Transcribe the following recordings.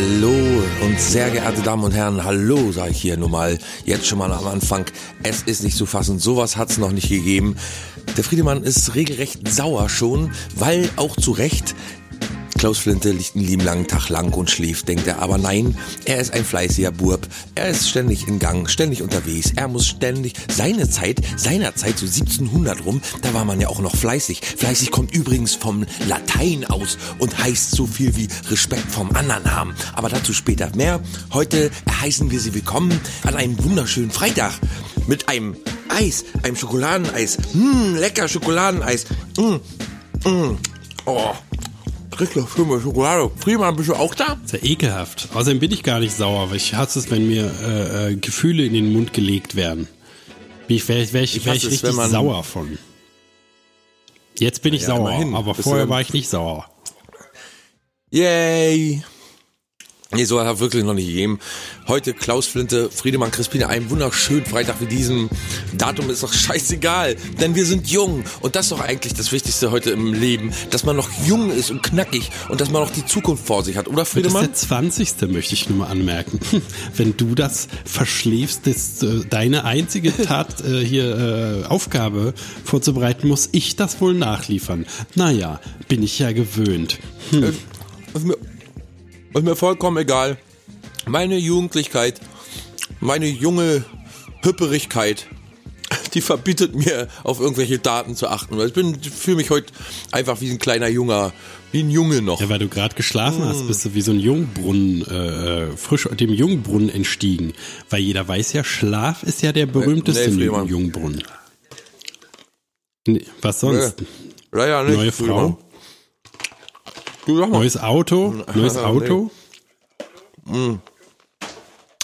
Hallo und sehr geehrte Damen und Herren, hallo sage ich hier nur mal, jetzt schon mal am Anfang. Es ist nicht zu fassen, sowas hat es noch nicht gegeben. Der Friedemann ist regelrecht sauer schon, weil auch zu Recht Klaus Flinte liegt einen lieben langen Tag lang und schläft, denkt er. Aber nein, er ist ein fleißiger Burb. Er ist ständig in Gang, ständig unterwegs. Er muss ständig seine Zeit, seiner Zeit, so 1700 rum, da war man ja auch noch fleißig. Fleißig kommt übrigens vom Latein aus und heißt so viel wie Respekt vom anderen haben. Aber dazu später mehr. Heute heißen wir Sie willkommen an einem wunderschönen Freitag mit einem Eis, einem Schokoladeneis. Mmm, lecker Schokoladeneis. Mmh, mmh. Oh, Trickler für Schokolade. Prima, bist du auch da? ist ja ekelhaft. Außerdem bin ich gar nicht sauer, weil ich hasse es, wenn mir äh, äh, Gefühle in den Mund gelegt werden. Wäre ich, wär ich, wär ich, richtig man- sauer von. Jetzt bin ich Ja, sauer, immerhin. aber vorher war ich nicht sauer. Yay! Nee, so hat er wirklich noch nicht gegeben. Heute Klaus Flinte, Friedemann Crispine, einen wunderschönen Freitag wie diesen. Datum ist doch scheißegal, denn wir sind jung. Und das ist doch eigentlich das Wichtigste heute im Leben, dass man noch jung ist und knackig und dass man noch die Zukunft vor sich hat, oder Das ist Friedemann? der 20. möchte ich nur mal anmerken. Wenn du das verschläfst, ist äh, deine einzige Tat äh, hier äh, Aufgabe vorzubereiten, muss ich das wohl nachliefern. Naja, bin ich ja gewöhnt. Ist mir, ist mir vollkommen egal. Meine Jugendlichkeit, meine junge Hüpperigkeit, die verbietet mir, auf irgendwelche Daten zu achten. Ich bin, fühle mich heute einfach wie ein kleiner Junger, wie ein Junge noch. Ja, weil du gerade geschlafen Mm. hast, bist du wie so ein Jungbrunnen, äh, äh, frisch dem Jungbrunnen entstiegen. Weil jeder weiß ja, Schlaf ist ja der berühmteste nee, Friedemann. Jungbrunnen. Nee, was sonst? Leider nicht. Neue. Frau? Neues Auto? Neues Nee. Auto?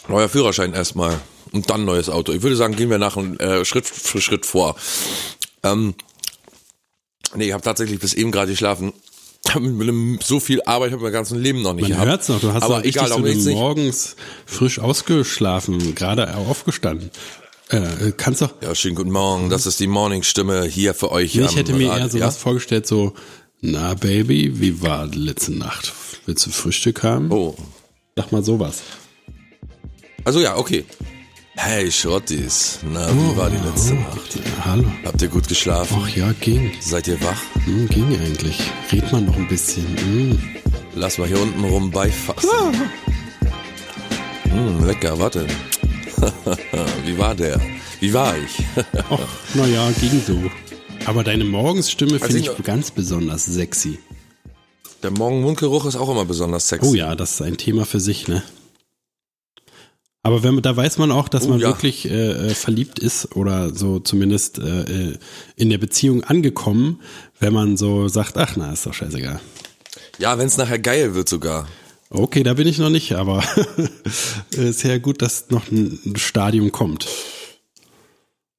Neuer Führerschein erstmal und dann neues Auto. Ich würde sagen, gehen wir nach äh, Schritt für Schritt vor. Ähm, nee, ich habe tatsächlich bis eben gerade geschlafen. So viel Arbeit habe ich mein ganzes Leben noch nicht Man gehabt. hört's noch, du hast Aber richtig egal, so nicht. morgens frisch ausgeschlafen, gerade aufgestanden. Äh, kannst doch, Ja, schönen guten Morgen. Das ist die Morningstimme hier für euch. ich am hätte mir eher sowas ja? vorgestellt, so, na Baby, wie war die letzte Nacht? Willst du Frühstück haben? Oh, Sag mal sowas. also ja, okay. Hey Schrottis, na, wie war die letzte Nacht? Ja, hallo. Habt ihr gut geschlafen? Ach ja, ging. Seid ihr wach? Hm, ging eigentlich. Red mal noch ein bisschen. Hm. Lass mal hier unten rum beifassen. Hm, lecker, warte. Wie war der? Wie war ich? Ach, naja, ging so. Aber deine Morgensstimme finde ich ich ganz besonders sexy. Der Morgenmundgeruch ist auch immer besonders sexy. Oh ja, das ist ein Thema für sich, ne? Aber wenn man, da weiß man auch, dass Oh man ja. wirklich äh, äh, verliebt ist oder so zumindest äh, äh, in der Beziehung angekommen, wenn man so sagt, ach na, ist doch scheißegal. Ja, wenn es nachher geil wird sogar. Okay, da bin ich noch nicht, aber ist ja gut, dass noch ein Stadium kommt.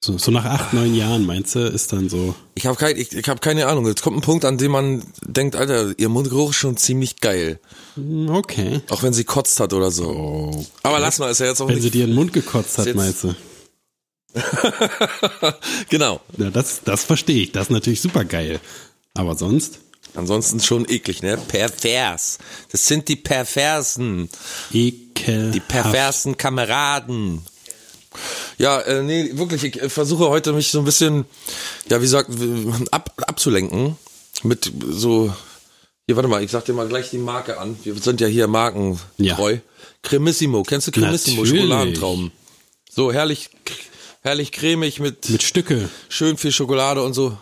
So, so nach acht, neun Jahren, meinst du, ist dann so. Ich habe kein, ich, ich hab keine Ahnung. Jetzt kommt ein Punkt, an dem man denkt, Alter, ihr Mundgeruch ist schon ziemlich geil. hm, Okay. Auch wenn sie kotzt hat oder so. Oh. Aber lass mal, ist ja jetzt auch Wenn sie nicht... dir in den Mund gekotzt hat, meinst du? genau. Ja, das, das verstehe ich. Das ist natürlich super geil. Aber sonst? Ansonsten schon eklig, ne? Pervers. Das sind die Perversen. Ekel. Die perversen Kameraden. Ja, äh, nee, wirklich, ich äh, versuche heute mich so ein bisschen, ja, wie gesagt, ab, abzulenken mit so, hier, warte mal, ich sag dir mal gleich die Marke an. Wir sind ja hier markentreu. Ja. Cremissimo, kennst du Cremissimo? Natürlich. Schokoladentrauben. So, herrlich, herrlich cremig mit, Mit Stücke. schön viel Schokolade und so.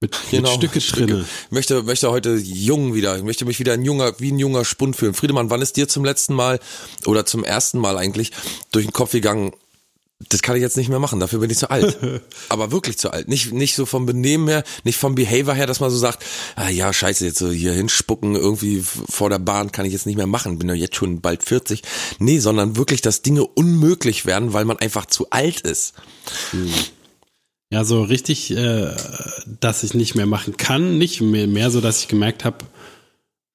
Mit, Genau, mit Stücke drinne. Ich möchte, möchte heute jung wieder, ich möchte mich wieder ein junger, wie ein junger Spund fühlen. Friedemann, wann ist dir zum letzten Mal oder zum ersten Mal eigentlich durch den Kopf gegangen, das kann ich jetzt nicht mehr machen, dafür bin ich zu alt. Aber wirklich zu alt. Nicht, nicht so vom Benehmen her, nicht vom Behavior her, dass man so sagt, ah ja, scheiße, jetzt so hier hinspucken, irgendwie vor der Bahn kann ich jetzt nicht mehr machen, bin ja jetzt schon bald 40. Nee, sondern wirklich, dass Dinge unmöglich werden, weil man einfach zu alt ist. Ja, so richtig, äh, dass ich nicht mehr machen kann. Nicht mehr, mehr so, dass ich gemerkt habe,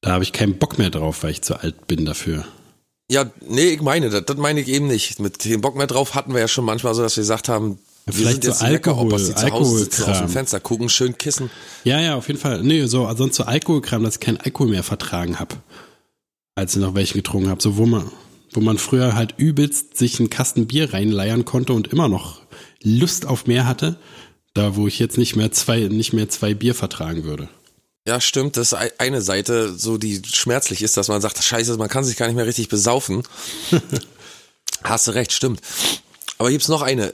da habe ich keinen Bock mehr drauf, weil ich zu alt bin dafür. Ja, nee, ich meine, das, das meine ich eben nicht. Mit dem Bock mehr drauf hatten wir ja schon manchmal so, dass wir gesagt haben, wir vielleicht sind jetzt so die Leckeropas, die Alkohol- zu Hause sitzen, aus dem. Fenster gucken, schön kissen. Ja, ja, auf jeden Fall. Nee, so, sonst so Alkoholkram, dass ich keinen Alkohol mehr vertragen habe. als ich noch welche getrunken habe. So, wo man, wo man früher halt übelst sich einen Kasten Bier reinleiern konnte und immer noch Lust auf mehr hatte. Da, wo ich jetzt nicht mehr zwei, nicht mehr zwei Bier vertragen würde. Ja, stimmt. Das ist eine Seite, so die schmerzlich ist, dass man sagt, scheiße, man kann sich gar nicht mehr richtig besaufen. Hast du recht, stimmt. Aber gibt's noch eine.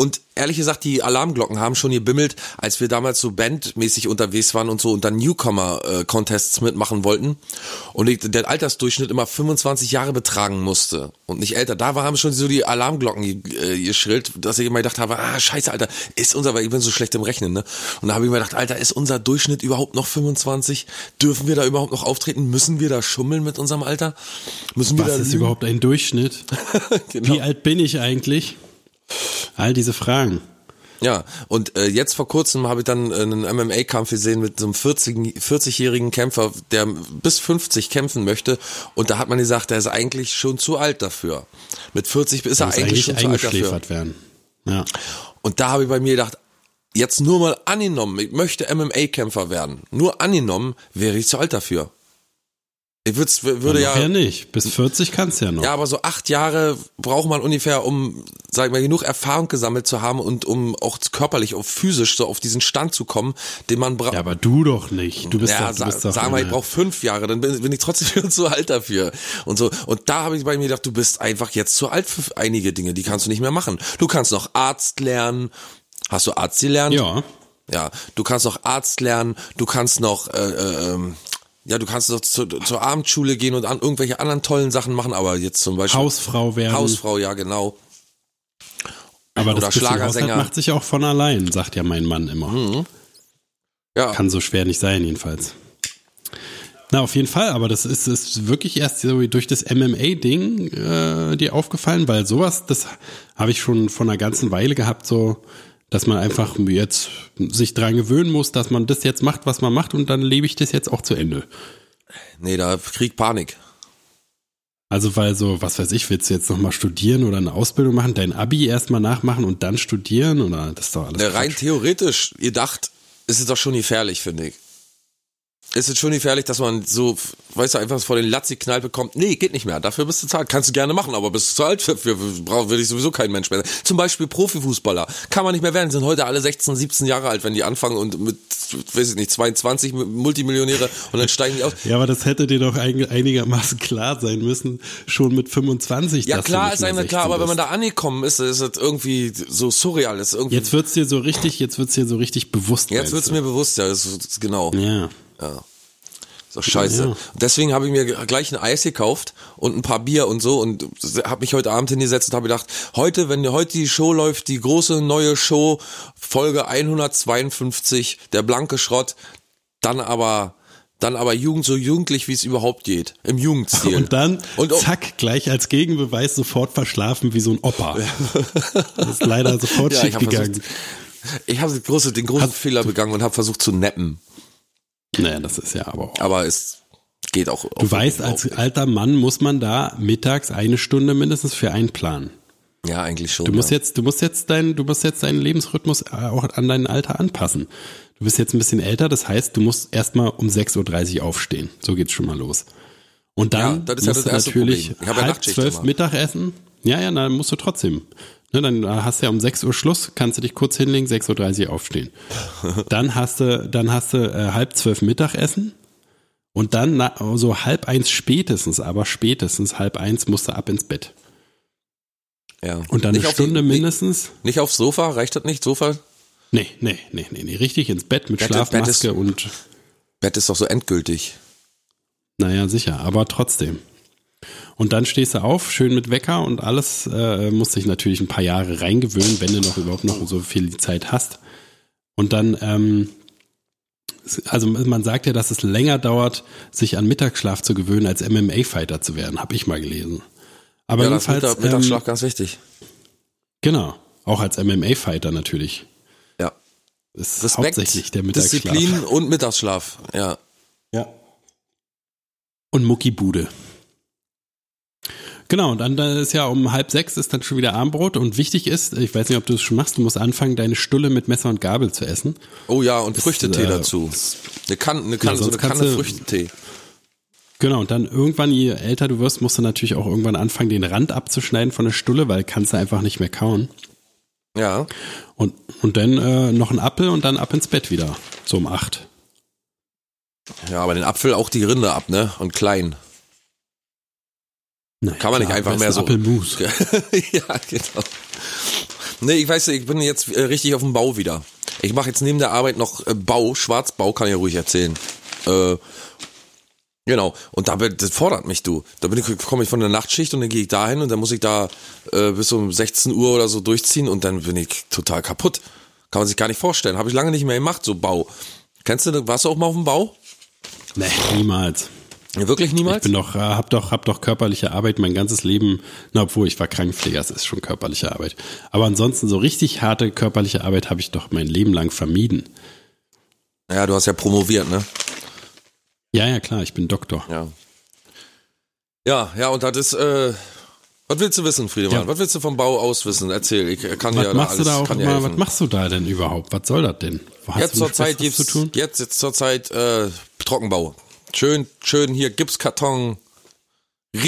Und ehrlich gesagt, die Alarmglocken haben schon gebimmelt, als wir damals so bandmäßig unterwegs waren und so und dann Newcomer-Contests mitmachen wollten und der Altersdurchschnitt immer 25 Jahre betragen musste und nicht älter. Da haben schon so die Alarmglocken äh, geschrillt, dass ich immer gedacht habe, ah, scheiße, Alter, ist unser, weil ich bin so schlecht im Rechnen, ne? Und da habe ich mir gedacht, Alter, ist unser Durchschnitt überhaupt noch 25? Dürfen wir da überhaupt noch auftreten? Müssen wir da schummeln mit unserem Alter? Müssen wir Was da ist lügen? überhaupt ein Durchschnitt? genau. Wie alt bin ich eigentlich? All diese Fragen. Ja, und äh, jetzt vor kurzem habe ich dann äh, einen MMA-Kampf gesehen mit so einem 40 40-jährigen Kämpfer, der bis 50 kämpfen möchte. Und da hat man gesagt, der ist eigentlich schon zu alt dafür. Mit 40 ist er Muss eigentlich, schon zu alt dafür. eingeschläfert werden. Ja. Und da habe ich bei mir gedacht, jetzt nur mal angenommen, ich möchte MMA-Kämpfer werden. Nur angenommen wäre ich zu alt dafür. Ich würd's, würde ja, ja nicht. Bis 40 kannst du ja noch. ja, aber so acht Jahre braucht man ungefähr, um, sag ich mal, genug Erfahrung gesammelt zu haben und um auch körperlich, auch physisch so auf diesen Stand zu kommen, den man braucht. Ja, aber du doch nicht. Du bist ja, doch, du sa bist doch sagen wir, ich brauche fünf Jahre, dann bin, bin ich trotzdem schon zu alt dafür. Und so. Und da habe ich bei mir gedacht, du bist einfach jetzt zu alt für einige Dinge, die kannst du nicht mehr machen. Du kannst noch Arzt lernen. Hast du Arzt gelernt? Ja. Ja, du kannst noch Arzt lernen, du kannst noch, äh, äh, ähm, ja, du kannst noch zu, zur Abendschule gehen und an irgendwelche anderen tollen Sachen machen, aber jetzt zum Beispiel Hausfrau werden. Hausfrau, ja genau. aber oder das Schlagersänger. Macht sich auch von allein, sagt ja mein Mann immer. Mhm. Ja, Kann so schwer nicht sein, jedenfalls. Na, auf jeden Fall, aber das ist, ist wirklich erst so durch das MMA-Ding äh, dir aufgefallen, weil sowas, das habe ich schon vor einer ganzen Weile gehabt, so, dass man einfach jetzt sich dran gewöhnen muss, dass man das jetzt macht, was man macht und dann lebe ich das jetzt auch zu Ende. nee, da krieg Panik. Also weil so, was weiß ich, willst du jetzt nochmal studieren oder eine Ausbildung machen, dein Abi erstmal nachmachen und dann studieren oder das ist doch alles. Ne, rein theoretisch gedacht, ist es doch schon gefährlich, finde ich. Ist es schon gefährlich, dass man so, weißt du, einfach vor den Latzi knallt bekommt, nee, geht nicht mehr, dafür bist du zu alt. Kannst du gerne machen, aber bist du zu alt, für, für, für will ich sowieso kein Mensch mehr sein. Zum Beispiel Profifußballer, kann man nicht mehr werden, sind heute alle 16, 17 Jahre alt, wenn die anfangen und mit, weiß ich nicht, 22 Multimillionäre und dann steigen die aus. Ja, aber das hätte dir doch einigermaßen klar sein müssen, schon mit 25. Ja klar, ist einem klar, 16 aber wenn man bist. da angekommen ist, ist es irgendwie so surreal, ist irgendwie, Jetzt wird's dir so richtig, jetzt wird's dir so richtig bewusst. jetzt wird's du? mir bewusst, ja, das ist, genau. Ja. Ja. So scheiße. Ja. Deswegen habe ich mir gleich ein Eis gekauft und ein paar Bier und so und habe mich heute Abend hingesetzt und habe gedacht, heute, wenn heute die Show läuft, die große neue Show, Folge 152, der blanke Schrott, dann aber, dann aber Jugend so jugendlich, wie es überhaupt geht. Im Jugendstil. Und dann, Und zack, gleich als Gegenbeweis sofort verschlafen wie so ein Opa. Das ist leider sofort Ja, schief gegangen. ich habe den großen, den großen Fehler begangen und habe versucht zu nappen. Naja, das ist ja aber auch. Aber es geht auch. Du weißt, als alter Mann muss man da mittags eine Stunde mindestens für einplanen. Ja, eigentlich schon. Du musst ja. jetzt, du musst jetzt dein, du musst jetzt deinen Lebensrhythmus äh, auch an dein Alter anpassen. Du bist jetzt ein bisschen älter, das heißt, du musst erstmal um 6.30 Uhr aufstehen. So geht's schon mal los. Und dann Ja, das ist ja musst das du natürlich Problem. Ich habe ja halb zwölf. Mittagessen. Ja, ja, dann musst du trotzdem. Ne, dann hast du ja um 6 Uhr Schluss, kannst du dich kurz hinlegen, 6.30 Uhr aufstehen. dann hast du, dann hast du äh, halb zwölf Mittagessen. Und dann na, so halb eins spätestens, aber spätestens halb eins musst du ab ins Bett. ja. Und dann Nicht eine auf die- Stunde nicht- mindestens. Nicht aufs Sofa, reicht das nicht? Sofa? Nee, nee, nee, nee, nee, richtig ins Bett mit Bett- Schlafmaske Bett ist- und Bett ist doch so endgültig. naja, sicher, aber trotzdem. Und dann stehst du auf, schön mit Wecker und alles, äh, musst dich natürlich ein paar Jahre reingewöhnen, wenn du noch überhaupt noch so viel Zeit hast. Und dann, ähm, also man sagt ja, dass es länger dauert, sich an Mittagsschlaf zu gewöhnen, als MMA-Fighter zu werden, habe ich mal gelesen. Aber ja, das jedenfalls, Mittag, Mittagsschlaf ähm, ganz wichtig. genau, auch als MMA-Fighter natürlich. Ja. Ist Respekt, hauptsächlich der Mittagsschlaf. Disziplin und Mittagsschlaf. Ja. Ja. Und Muckibude. Genau, und dann da ist ja um halb sechs ist dann schon wieder Abendbrot und wichtig ist, ich weiß nicht, ob du es schon machst, du musst anfangen, deine Stulle mit Messer und Gabel zu essen. Oh ja, und Früchtetee äh, dazu. Eine Kanne, eine Kanne, so sonst eine Kanne du- Früchtetee. Genau, und dann irgendwann, je älter du wirst, musst du natürlich auch irgendwann anfangen, den Rand abzuschneiden von der Stulle, weil kannst du einfach nicht mehr kauen. Ja. Und, und dann äh, noch ein Apfel und dann ab ins Bett wieder. So um acht. Ja, aber den Apfel auch die Rinde ab, ne? Und klein. Naja, Kann man nicht einfach mehr so- Apfelmus. ja, genau. Nee, ich weiß, ich bin jetzt äh, richtig auf dem Bau wieder. Ich mache jetzt neben der Arbeit noch äh, Bau, Schwarzbau, kann ich ja ruhig erzählen. Äh, genau. Und da das fordert mich, du. Da bin ich, komme ich von der Nachtschicht und dann gehe ich dahin und dann muss ich da äh, bis um 16 Uhr oder so durchziehen und dann bin ich total kaputt. Kann man sich gar nicht vorstellen. Habe ich lange nicht mehr gemacht, so Bau. Kennst du, warst du auch mal auf dem Bau? Nee, niemals. Ja, wirklich Ich niemals? bin doch, äh, hab doch, hab doch körperliche Arbeit mein ganzes Leben, na, obwohl ich war Krankenpfleger, das ist schon körperliche Arbeit. Aber ansonsten so richtig harte körperliche Arbeit habe ich doch mein Leben lang vermieden. ja, du hast ja promoviert, ne? Ja, ja, klar, ich bin Doktor. Ja. Ja, ja, und das ist, äh, was willst du wissen, Friedemann? Ja. Was willst du vom Bau aus wissen? Erzähl, ich äh, kann Was dir da machst alles, du da auch helfen. was machst du da denn überhaupt? Was soll das denn? Hast Jetzt zur Zeit gibt's, zu tun? jetzt, jetzt zur Zeit, äh, Trockenbau. Schön, schön hier Gipskarton,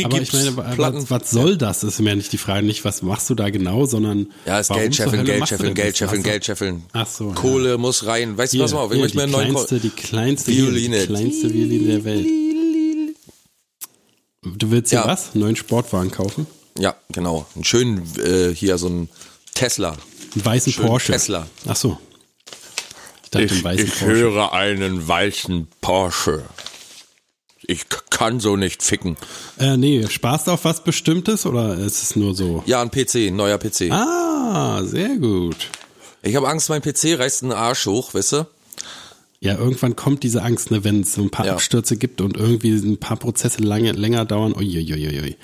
Aber ich meine, was, was soll das? Ist mir nicht die Frage, nicht was machst du da genau, sondern Ja, ist warum Geld scheffeln, Geld scheffeln, Geld scheffeln, Ach so. Geld scheffeln. Ach so. ja. Kohle muss rein. Weißt du, pass mal auf, ich hier, möchte mir die einen neuen kleinste, die kleinste, Violine. die kleinste Violine der Welt. Du willst hier Ja. was? Einen neuen Sportwagen kaufen? Ja, genau. Einen schönen, äh, hier so ein Tesla. Einen weißen Schön Porsche. Tesla. Ach so. Ich dachte, einen weißen Porsche. höre einen weißen Porsche. Ich kann so nicht ficken. Äh, nee, sparst du auf was Bestimmtes oder ist es nur so? Ja, ein PC, ein neuer PC. Ah, sehr gut. Ich habe Angst, mein PC reißt einen Arsch hoch, weißt du? Ja, irgendwann kommt diese Angst, ne, wenn es so ein paar Ja. Abstürze gibt und irgendwie ein paar Prozesse lange, länger dauern. Uiuiuiui.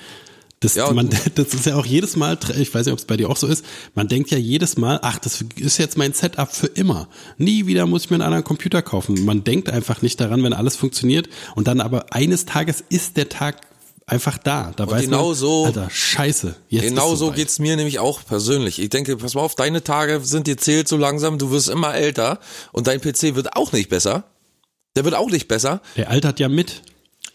Das, Ja, und- man, das ist ja auch jedes Mal, ich weiß nicht, ob es bei dir auch so ist, man denkt ja jedes Mal, ach, das ist jetzt mein Setup für immer. Nie wieder muss ich mir einen anderen Computer kaufen. Man denkt einfach nicht daran, wenn alles funktioniert und dann aber eines Tages ist der Tag einfach da. Da weiß genau man, so- Alter, scheiße. Jetzt Genau so geht's mir nämlich auch persönlich. Ich denke, pass mal auf, deine Tage sind dir zählt so langsam, du wirst immer älter und dein PC wird auch nicht besser. Der wird auch nicht besser. Der altert ja mit.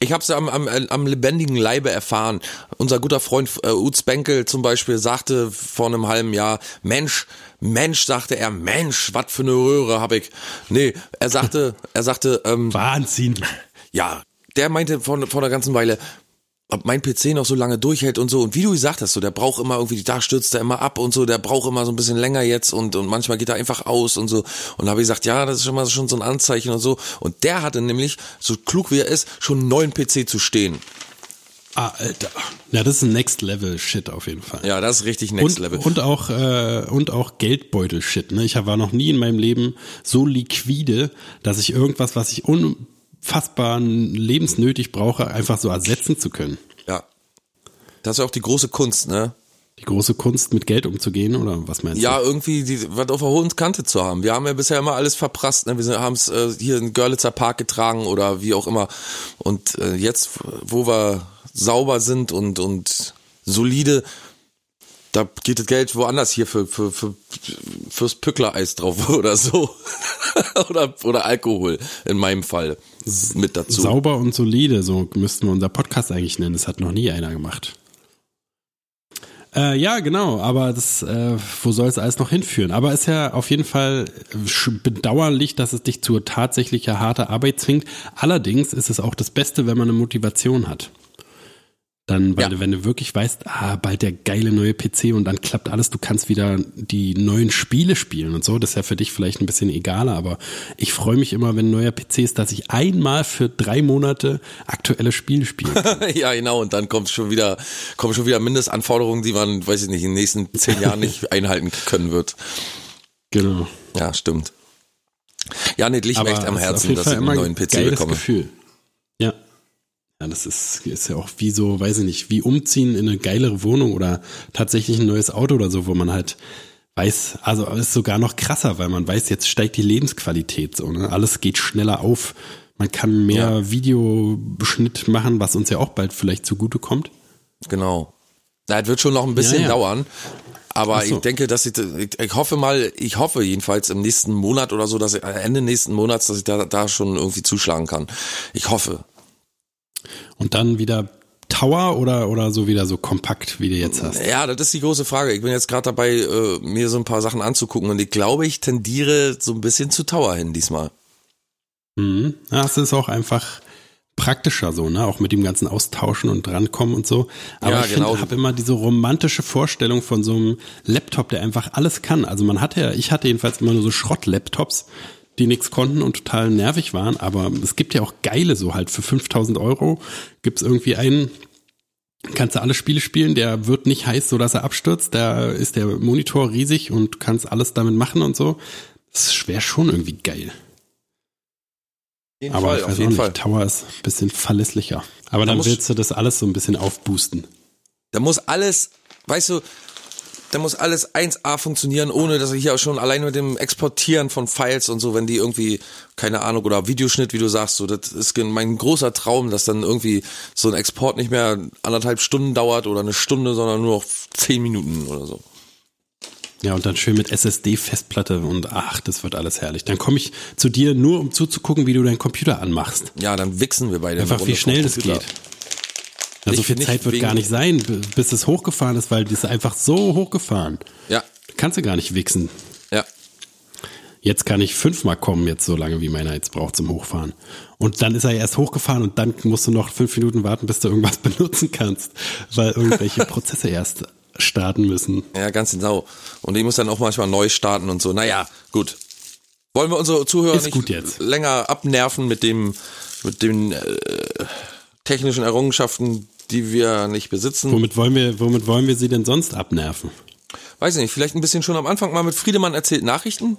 Ich habe es am, am, am lebendigen Leibe erfahren. Unser guter Freund äh, Utz Benkel zum Beispiel sagte vor einem halben Jahr, Mensch, Mensch, sagte er, Mensch, was für eine Röhre habe ich. Nee, er sagte, er sagte, ähm, Wahnsinn. ja, der meinte vor, vor einer ganzen Weile, ob mein PC noch so lange durchhält und so. Und wie du gesagt hast, so, der braucht immer irgendwie, da stürzt er immer ab und so, der braucht immer so ein bisschen länger jetzt und, und manchmal geht er einfach aus und so. Und da habe ich gesagt, ja, das ist schon mal schon so ein Anzeichen und so. Und der hatte nämlich, so klug wie er ist, schon einen neuen PC zu stehen. Ah, Alter. Ja, das ist ein Next Level Shit auf jeden Fall. Ja, das ist richtig Next und, Level. Und auch, äh, und auch Geldbeutel-Shit. Ne? Ich war noch nie in meinem Leben so liquide, dass ich irgendwas, was ich unfassbar lebensnötig brauche, einfach so ersetzen zu können. ja. Das ist ja auch die große Kunst, ne? Die große Kunst, mit Geld umzugehen, oder was meinst Ja, du? irgendwie die, was auf der hohen Kante zu haben. Wir haben ja bisher immer alles verprasst. Ne? Wir haben es äh, hier in Görlitzer Park getragen oder wie auch immer. Und äh, jetzt, wo wir sauber sind und, und solide, da geht das Geld woanders hier für, für, für fürs Pücklereis drauf oder so. oder, oder Alkohol in meinem Fall mit dazu. Sauber und solide, so müssten wir unser Podcast eigentlich nennen. Das hat noch nie einer gemacht. Äh, ja, genau, aber das, äh, wo soll es alles noch hinführen? Aber ist ja auf jeden Fall bedauerlich, dass es dich zu tatsächlicher harter Arbeit zwingt. Allerdings ist es auch das Beste, wenn man eine Motivation hat. Dann, weil Ja. du, wenn du wirklich weißt, ah, bald der geile neue PC und dann klappt alles, du kannst wieder die neuen Spiele spielen und so. Das ist ja für dich vielleicht ein bisschen egaler, aber ich freue mich immer, wenn ein neuer PC ist, dass ich einmal für drei Monate aktuelle Spiele spiele. ja, genau. Und dann kommt schon wieder, kommen schon wieder Mindestanforderungen, die man, weiß ich nicht, in den nächsten zehn Jahren nicht einhalten können wird. genau. Ja, stimmt. Ja, nee, liegt mir echt am Herzen, dass ich einen neuen PC bekomme. Gefühl. Ja. Ja, das ist, ist ja auch wie so, weiß ich nicht, wie umziehen in eine geilere Wohnung oder tatsächlich ein neues Auto oder so, wo man halt weiß, also ist sogar noch krasser, weil man weiß, jetzt steigt die Lebensqualität so, ne? Alles geht schneller auf. Man kann mehr Videoschnitt machen, was uns ja auch bald vielleicht zugute kommt. Genau. Na, es wird schon noch ein bisschen Ja, ja. dauern. Aber so. ich denke, dass ich, ich, ich hoffe mal, ich hoffe jedenfalls im nächsten Monat oder so, dass ich äh, Ende nächsten Monats, dass ich da, da schon irgendwie zuschlagen kann. Ich hoffe. Und dann wieder Tower oder, oder so wieder so kompakt, wie du jetzt hast? Ja, das ist die große Frage. Ich bin jetzt gerade dabei, äh, mir so ein paar Sachen anzugucken und ich glaube, ich tendiere so ein bisschen zu Tower hin diesmal. Mhm. Ja, es ist auch einfach praktischer so, ne? Auch mit dem ganzen Austauschen und drankommen und so. Aber Ja, ich genau. habe immer diese romantische Vorstellung von so einem Laptop, der einfach alles kann. Also man hatte ja, ich hatte jedenfalls immer nur so Schrott-Laptops, die nichts konnten und total nervig waren. Aber es gibt ja auch geile so halt für 5000 Euro gibt's irgendwie einen, kannst du alle Spiele spielen, der wird nicht heiß, so dass er abstürzt. Da ist der Monitor riesig und kannst alles damit machen und so. Das wäre schon irgendwie geil. Jeden Aber Fall, ich auf weiß auch nicht, Fall. Tower ist ein bisschen verlässlicher. Aber Da dann willst du das alles so ein bisschen aufboosten. Da muss alles, weißt du, da muss alles 1A funktionieren, ohne dass ich hier auch schon allein mit dem Exportieren von Files und so, wenn die irgendwie, keine Ahnung, oder Videoschnitt, wie du sagst, so, das ist mein großer Traum, dass dann irgendwie so ein Export nicht mehr anderthalb Stunden dauert oder eine Stunde, sondern nur noch zehn Minuten oder so. Ja, und dann schön mit SSD-Festplatte und ach, das wird alles herrlich. Dann komme ich zu dir nur, um zuzugucken, wie du deinen Computer anmachst. Ja, dann wichsen wir beide. Einfach wie schnell das Computer. Ja, so viel Zeit wird gar nicht sein, bis es hochgefahren ist, weil das ist einfach so hochgefahren. Ja, kannst du gar nicht wichsen. ja. Jetzt kann ich fünfmal kommen, jetzt so lange, wie meiner jetzt braucht zum Hochfahren. Und dann ist er erst hochgefahren und dann musst du noch fünf Minuten warten, bis du irgendwas benutzen kannst, weil irgendwelche Prozesse erst starten müssen. Ja, ganz genau. Und ich muss dann auch manchmal neu starten und so. Naja, gut. Wollen wir unsere Zuhörer Ist nicht länger abnerven mit dem, mit den äh, technischen Errungenschaften, die wir nicht besitzen? Womit wollen wir, womit wollen wir sie denn sonst abnerven? Weiß ich nicht, vielleicht ein bisschen schon am Anfang mal mit Friedemann erzählt Nachrichten.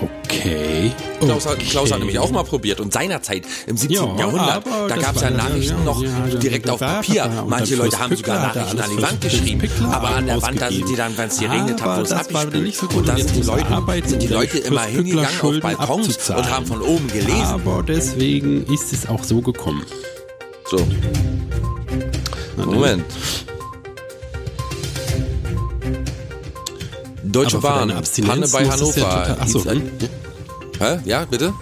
Okay. Klaus, hat, okay. Klaus hat nämlich auch mal probiert und seinerzeit im 17. Ja, Jahrhundert, da gab es ja Nachrichten ja, noch ja, direkt auf Papier. Manche Leute haben sogar Pickler hat Nachrichten an die Wand geschrieben, aber an der Wand, da sind die dann, wenn es geregnet hat, wieder abgespült. so. Und da sind die Leute, sind die Leute immer hingegangen Pickler auf Schulden Balkons und haben von oben gelesen. Aber deswegen ist es auch so gekommen. So, Moment. Deutsche Aber Bahn, Panne bei Hannover. Achso, hm? Hä? Ja, bitte?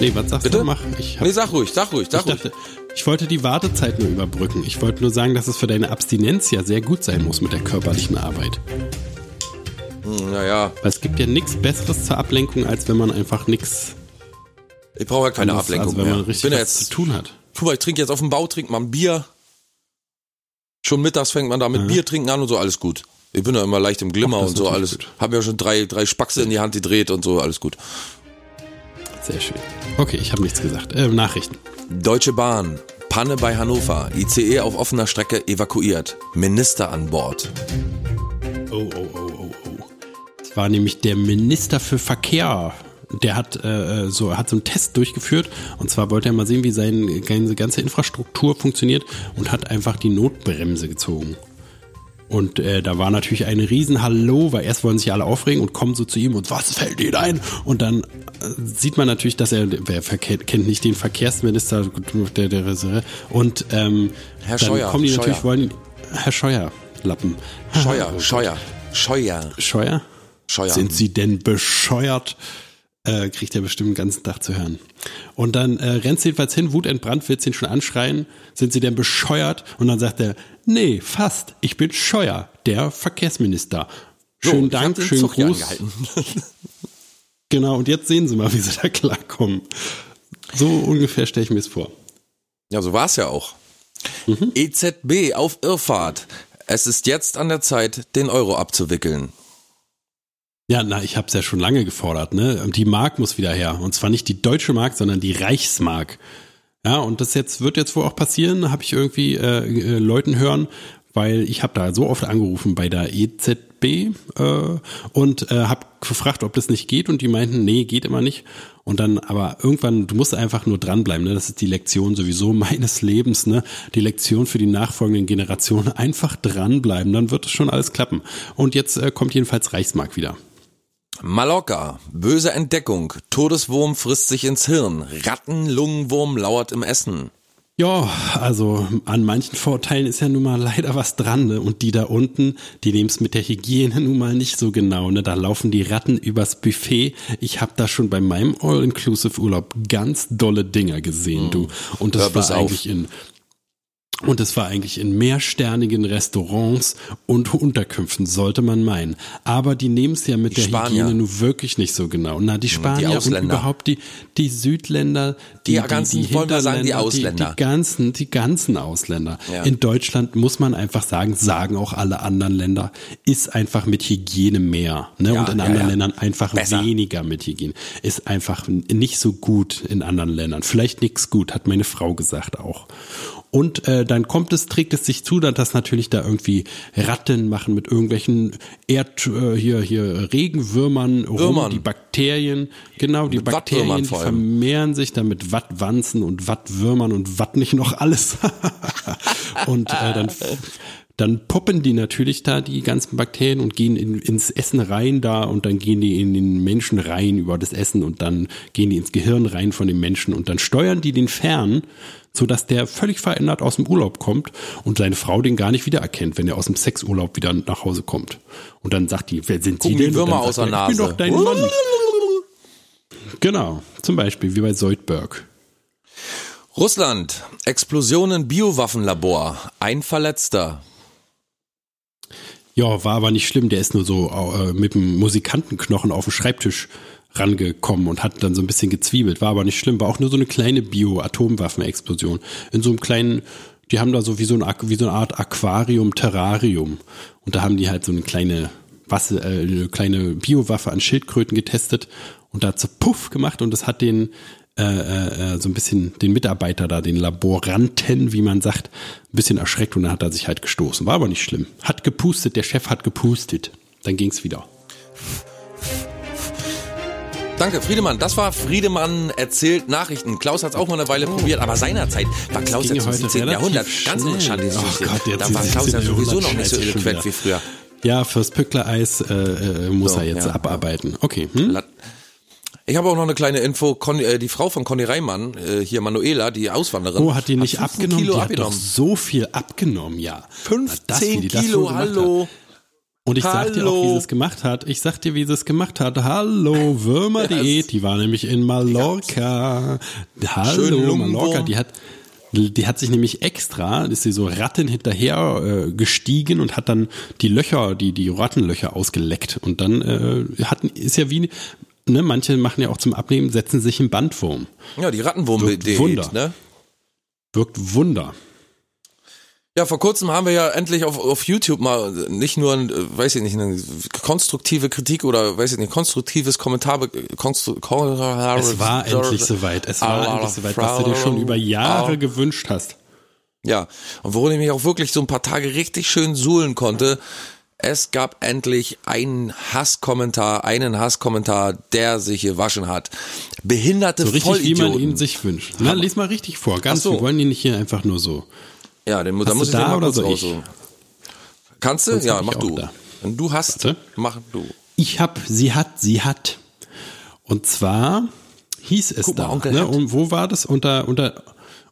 Nee, was sagst Bitte? du? Mach. Ich, hab, Nee, sag ruhig, sag ruhig, sag ich ruhig. dachte, ich wollte die Wartezeit nur überbrücken. Ich wollte nur sagen, dass es für deine Abstinenz ja sehr gut sein muss mit der körperlichen Arbeit. Hm, Naja, Weil es gibt ja nichts Besseres zur Ablenkung, als wenn man einfach nichts ich brauche ja keine anderes- Ablenkung also wenn mehr. man Ich richtig bin ja was jetzt zu tun hat. Guck mal, ich trinke jetzt auf dem Bau, trinke mal ein Bier. Schon mittags fängt man da mit Ja. Bier trinken an und so, alles gut. Ich bin ja immer leicht im Glimmer Ach, und so, alles. gut. Hab ja schon drei, drei Spackse in die Hand gedreht und so, alles gut. Sehr schön. Okay, ich habe nichts gesagt. Äh, Nachrichten. Deutsche Bahn, Panne bei Hannover, ICE auf offener Strecke evakuiert, Minister an Bord. Oh, oh, oh, oh, oh. Das war nämlich der Minister für Verkehr. Der hat äh, so hat so einen Test durchgeführt und zwar wollte er mal sehen, wie seine ganze, Infrastruktur funktioniert und hat einfach die Notbremse gezogen. Und äh, da war natürlich ein Riesenhallo, weil erst wollen sich alle aufregen und kommen so zu ihm und was fällt ihnen ein? Und dann äh, sieht man natürlich, dass er, wer kennt nicht den Verkehrsminister, der, der, und ähm, Herr dann Scheuer, kommen die natürlich, Scheuer. wollen, Herr Scheuer, Lappen. Scheuer, Oh. Scheuer, Scheuer, Scheuer? Scheuer. Sind Sie denn bescheuert? Äh, kriegt er bestimmt den ganzen Tag zu hören. Und dann äh, rennt jedenfalls hin, wutentbrannt, wird ihn schon anschreien. Sind Sie denn bescheuert? Und dann sagt er, nee, fast. Ich bin Scheuer, der Verkehrsminister. So, Schönen hab Dank, schönen Gruß. Genau, und jetzt sehen Sie mal, wie Sie da klarkommen. So ungefähr stelle ich mir es vor. Ja, so war's ja auch. Mhm. EZB auf Irrfahrt. Es ist jetzt an der Zeit, den Euro abzuwickeln. Ja, na, ich habe es ja schon lange gefordert, ne? Die Mark muss wieder her. Und zwar nicht die deutsche Mark, sondern die Reichsmark. Ja, und das jetzt wird jetzt wohl auch passieren, habe ich irgendwie äh, äh, Leuten hören, weil ich habe da so oft angerufen bei der EZB äh, und äh, habe gefragt, ob das nicht geht und die meinten, nee, geht immer nicht. Und dann, aber irgendwann, du musst einfach nur dranbleiben, ne? Das ist die Lektion sowieso meines Lebens, ne? Die Lektion für die nachfolgenden Generationen. Einfach dranbleiben, dann wird es schon alles klappen. Und jetzt äh, kommt jedenfalls Reichsmark wieder. Mallorca. Böse Entdeckung. Todeswurm frisst sich ins Hirn. Rattenlungenwurm lauert im Essen. Ja, also an manchen Vorteilen ist ja nun mal leider was dran, ne? Und die da unten, die nehmen es mit der Hygiene nun mal nicht so genau, ne? Da laufen die Ratten übers Buffet. Ich habe da schon bei meinem All-Inclusive-Urlaub ganz dolle Dinger gesehen, du. Und das Hör war auf. eigentlich in und es war eigentlich in mehrsternigen Restaurants und Unterkünften, sollte man meinen. Aber die nehmen es ja mit Die der Spanier. Hygiene nun wirklich nicht so genau. Na, die Spanier und Ausländer. überhaupt die, die Südländer, die, Die ganzen, wollen wir sagen, die Ausländer. Die, die ganzen, die ganzen Ausländer. Ja. In Deutschland muss man einfach sagen, sagen auch alle anderen Länder, ist einfach mit Hygiene mehr. Ne? Ja, und in ja, anderen. Ländern einfach Besser. weniger mit Hygiene. Ist einfach nicht so gut in anderen Ländern. Vielleicht nix gut, hat meine Frau gesagt auch. Und äh, dann kommt es, trägt es sich zu, dass das natürlich da irgendwie Ratten machen mit irgendwelchen Erd, äh, hier, hier Regenwürmern, rum, Würmern. die Bakterien, genau, die Mit Bakterien, die vermehren sich dann mit Wattwanzen und Wattwürmern und Watt nicht noch alles. und äh, dann dann poppen die natürlich da die ganzen Bakterien und gehen in, ins Essen rein da und dann gehen die in den Menschen rein über das Essen und dann gehen die ins Gehirn rein von dem Menschen und dann steuern die den fern, so dass der völlig verändert aus dem Urlaub kommt und seine Frau den gar nicht wiedererkennt, wenn er aus dem Sexurlaub wieder nach Hause kommt. Und dann sagt die, wer sind Sie denn? Würmer aus der er, Ich bin Nase. doch dein Mann. Genau, zum Beispiel wie bei Soldberg. Russland. Explosionen Biowaffenlabor. Ein Verletzter. Ja, war aber nicht schlimm. Der ist nur so äh, mit dem Musikantenknochen auf den Schreibtisch rangekommen und hat dann so ein bisschen gezwiebelt. War aber nicht schlimm. War auch nur so eine kleine Bio-Atomwaffenexplosion. In so einem kleinen, die haben da so wie so, ein, wie so eine Art Aquarium, Terrarium. Und da haben die halt so eine kleine Wasser, äh, eine kleine Biowaffe an Schildkröten getestet und da so Puff gemacht und das hat den äh, äh, äh, so ein bisschen den Mitarbeiter da, den Laboranten, wie man sagt, ein bisschen erschreckt und dann hat er sich halt gestoßen. War aber nicht schlimm. Hat gepustet, der Chef hat gepustet. Dann ging's wieder. Danke, Friedemann. Das war Friedemann erzählt Nachrichten. Klaus hat es auch mal eine Weile probiert, aber seinerzeit war Klaus ging ja zum heute 17. relativ Jahrhundert ganz schnell. unschandig. Oh Gott, jetzt da war Klaus ja 17. sowieso noch nicht so eloquent wie früher. Ja, fürs Pückler-Eis äh, äh, muss So, er jetzt ja. abarbeiten. Okay. Hm? Ich habe auch noch eine kleine Info. Conny, äh, die Frau von Conny Reimann, äh, hier Manuela, die Auswanderin. Oh, hat die nicht 15 abgenommen? Kilo die abgenommen. hat doch so viel abgenommen, ja. Na, das, wie 15 die das Kilo, hallo. Hat. Und ich sag dir auch, Hallo. wie sie es gemacht hat. Ich sag dir, wie sie es gemacht hat. Hallo, Würmer.de, die war nämlich in Mallorca. Hallo. Mallorca, die hat die hat sich nämlich extra, ist sie so Ratten hinterher äh, gestiegen und hat dann die Löcher, die die Rattenlöcher ausgeleckt und dann äh, hatten ist ja wie ne, manche machen ja auch zum Abnehmen, setzen sich einen Bandwurm. Ja, die Rattenwurm Wirkt Wunder. ne? Wirkt Wunder. Ja, vor kurzem haben wir ja endlich auf, auf YouTube mal nicht nur, ein, äh, weiß ich nicht, eine konstruktive Kritik oder weiß ich nicht, konstruktives Kommentar. be- Konstru Es war endlich soweit. Es war endlich soweit, was du dir schon über Jahre Ah. gewünscht hast. Ja, und worin ich mich auch wirklich so ein paar Tage richtig schön suhlen konnte, es gab endlich einen Hasskommentar, einen Hasskommentar, der sich gewaschen hat. Behinderte So richtig, wie man Vollidioten. ihn sich wünscht. Na, lies mal richtig vor. Ganz, so. wir wollen ihn nicht hier einfach nur so. Ja, den, da Hast muss du ich da den mal kurz raussuchen. Kannst du? Sonst ja, mach du. da. Wenn du hast, Warte. mach du. Ich hab, sie hat, sie hat. Und zwar hieß es Guck mal, da. Onkel ne? Und wo war das? Unter, unter,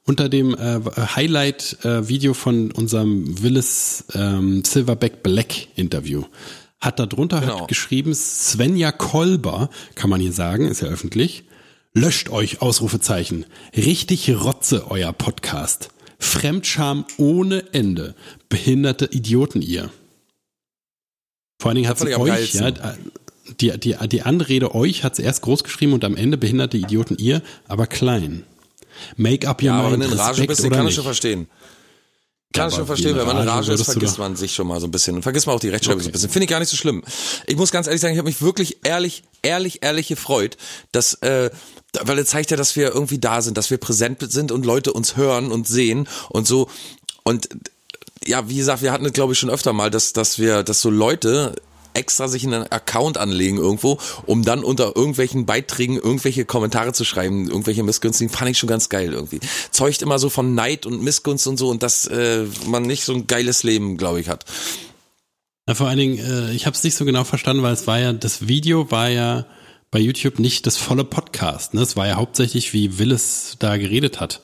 unter dem äh, Highlight-Video von unserem Willis ähm, Silverback Black Interview. Hat da drunter Genau. hat geschrieben, Svenja Kolber, kann man hier sagen, ist ja öffentlich, löscht euch, Ausrufezeichen. Richtig Rotze, euer Podcast. Fremdscham ohne Ende. Behinderte Idioten ihr. Vor allen Dingen hat sie euch, ja, die, die, die Anrede euch hat sie erst groß geschrieben und am Ende behinderte Idioten ihr, aber klein. Make up your Ja, aber wenn mind, du in Rage bist, kann ich schon verstehen. Kann ich schon verstehen, wenn man in Rage ist, vergisst man sich schon mal so ein bisschen. Und vergisst man auch die Rechtschreibung Okay. so ein bisschen. Finde ich gar nicht so schlimm. Ich muss ganz ehrlich sagen, ich habe mich wirklich ehrlich, ehrlich, ehrlich gefreut, dass, äh, weil es zeigt ja, dass wir irgendwie da sind, dass wir präsent sind und Leute uns hören und sehen und so. Und ja, wie gesagt, wir hatten es glaube ich schon öfter mal, dass, dass wir, dass so Leute extra sich einen Account anlegen irgendwo, um dann unter irgendwelchen Beiträgen irgendwelche Kommentare zu schreiben, irgendwelche Missgünstigen, fand ich schon ganz geil irgendwie. Zeugt immer so von Neid und Missgunst und so und dass äh, man nicht so ein geiles Leben, glaube ich, hat. Na, vor allen Dingen, äh, ich habe es nicht so genau verstanden, weil es war ja, das Video war ja bei YouTube nicht das volle Podcast. Ne? Es war ja hauptsächlich, wie Willis da geredet hat.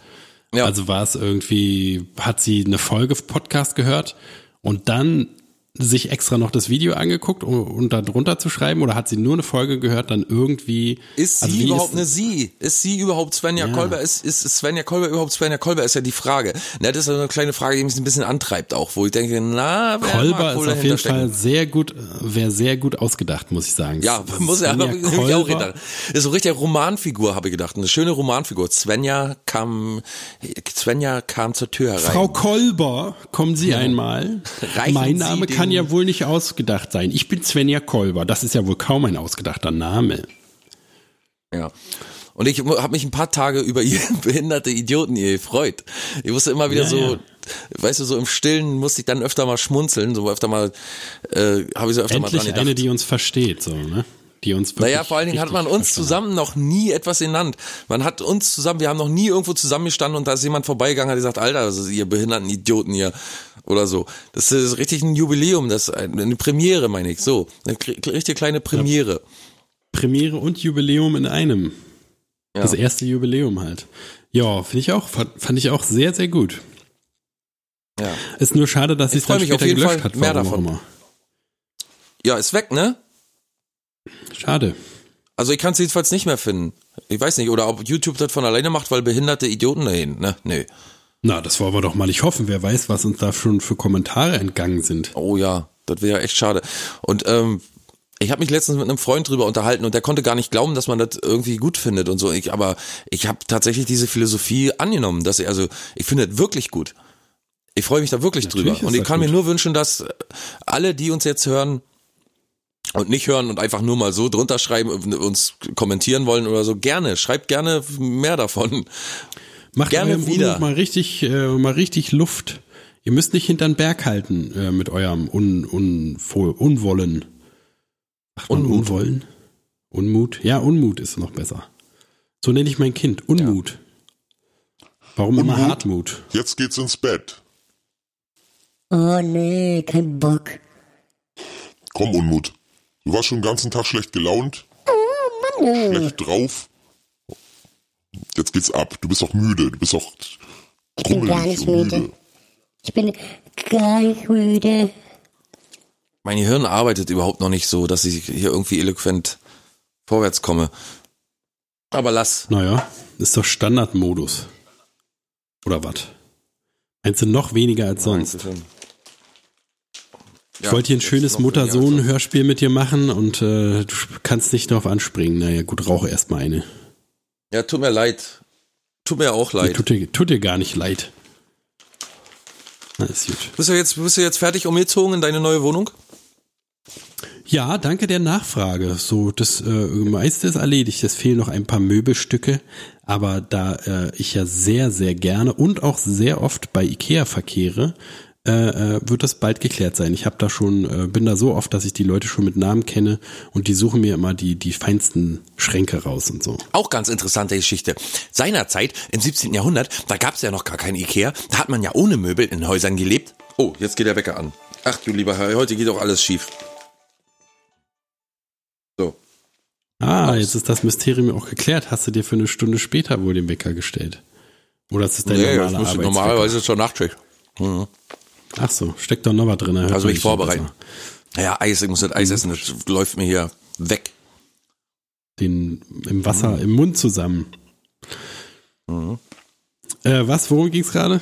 Ja. Also war es irgendwie, hat sie eine Folge Podcast gehört und dann sich extra noch das Video angeguckt, um, um da drunter zu schreiben, oder hat sie nur eine Folge gehört, dann irgendwie. Ist sie also wie überhaupt ist- eine sie? Ist sie überhaupt Svenja Ja. Kolber? Ist, ist Svenja Kolber überhaupt Svenja Kolber? Ist ja die Frage. Na, das ist eine kleine Frage, die mich ein bisschen antreibt auch, wo ich denke, na, wer Kolber ist auf jeden stecken? Fall sehr gut, wäre sehr gut ausgedacht, muss ich sagen. Ja, muss er aber ich auch Kolber. gedacht. Ist so richtig Romanfigur, habe ich gedacht. Eine schöne Romanfigur. Svenja kam, Svenja kam zur Tür herein. Frau Kolber, kommen Sie einmal. Reichen mein Sie Name den- kann ja wohl nicht ausgedacht sein. Ich bin Svenja Kolber. Das ist ja wohl kaum ein ausgedachter Name. Ja. Und ich habe mich ein paar Tage über ihr behinderte Idioten ihr gefreut. Ich wusste immer wieder Ja, so, ja. weißt du, so im Stillen musste ich dann öfter mal schmunzeln, so öfter mal, äh, habe ich so öfter mal dran Endlich gedacht. eine, die uns versteht, so, ne? Die uns wirklich Naja, vor allen Dingen hat man uns zusammen noch nie etwas genannt. Man hat uns zusammen, wir haben noch nie irgendwo zusammengestanden und da ist jemand vorbeigegangen, hat gesagt, Alter, ist ihr behinderten Idioten hier oder so. Das ist richtig ein Jubiläum, das eine Premiere, meine ich. So, eine richtig kleine Premiere. Premiere und Jubiläum in einem. Ja. Das erste Jubiläum halt. Ja, finde ich auch, fand, ich auch sehr, sehr gut. Ja, Ist nur schade, dass sie es dann später gelöscht Fall hat. mehr davon. immer. ja ist weg, ne? Schade. Also ich kann es jedenfalls nicht mehr finden. Ich weiß nicht, oder ob YouTube das von alleine macht, weil behinderte Idioten dahin, ne? Nö. Na, das wollen wir doch mal nicht hoffen. Wer weiß, was uns da schon für Kommentare entgangen sind. Oh ja, das wäre echt schade. Und ähm, ich habe mich letztens mit einem Freund drüber unterhalten und der konnte gar nicht glauben, dass man das irgendwie gut findet und so. Ich, aber ich habe tatsächlich diese Philosophie angenommen, dass ich, also ich finde das wirklich gut. Ich freue mich da wirklich Natürlich drüber. Und ich kann gut. mir nur wünschen, dass alle, die uns jetzt hören und nicht hören und einfach nur mal so drunter schreiben, uns kommentieren wollen oder so, gerne, schreibt gerne mehr davon. Macht Gerne eurem wieder. Unmut mal richtig, äh, mal richtig Luft. Ihr müsst nicht hinter den Berg halten äh, mit eurem Un, Un, Unwollen. Sagt man Unmut. Unwollen? Unmut? Ja, Unmut ist noch besser. So nenne ich mein Kind. Unmut. Warum immer Unmut? Hartmut? Jetzt geht's ins Bett. Oh nee, kein Bock. Komm, Unmut. Du warst schon den ganzen Tag schlecht gelaunt, Oh Mann, schlecht drauf. Jetzt geht's ab. Du bist auch müde. Du bist auch ich bin gar nicht und müde. Ich bin gar nicht müde. Mein Gehirn arbeitet überhaupt noch nicht so, dass ich hier irgendwie eloquent vorwärts komme. Aber lass. Naja, ist doch Standardmodus. Oder was? Meinst du noch weniger als sonst? Ich wollte hier ein schönes Mutter-Sohn-Hörspiel mit dir machen und äh, du kannst nicht darauf anspringen. Naja, gut, rauche erstmal eine. Ja, tut mir leid. Tut mir auch Nee, leid. tut, dir, tut dir gar nicht leid. Na, ist gut. Bist du jetzt, bist du jetzt fertig umgezogen in deine neue Wohnung? Ja, danke der Nachfrage. So, das äh, meiste ist erledigt. Es fehlen noch ein paar Möbelstücke, aber da äh, ich ja sehr, sehr gerne und auch sehr oft bei Ikea verkehre, äh, äh, wird das bald geklärt sein. Ich habe da schon, äh, bin da so oft, dass ich die Leute schon mit Namen kenne und die suchen mir immer die die feinsten Schränke raus und so. Auch ganz interessante Geschichte. Seinerzeit, im 17. Jahrhundert, da gab es ja noch gar kein Ikea. Da hat man ja ohne Möbel in Häusern gelebt. Oh, jetzt geht der Wecker an. Ach du lieber Herr, heute geht auch alles schief. So. Ah, jetzt ist das Mysterium auch geklärt. Hast du dir für eine Stunde später wohl den Wecker gestellt? Oder ist es dein Nee, das normaler Arbeitswecker? normalerweise zur Nachtschicht. Mhm. Ach so, steckt doch noch was drin. Also mich vorbereiten. Ja, Eis, ich muss das Eis essen, das läuft mir hier weg. Den im Wasser, im Mund zusammen. Äh, was, worum ging's gerade?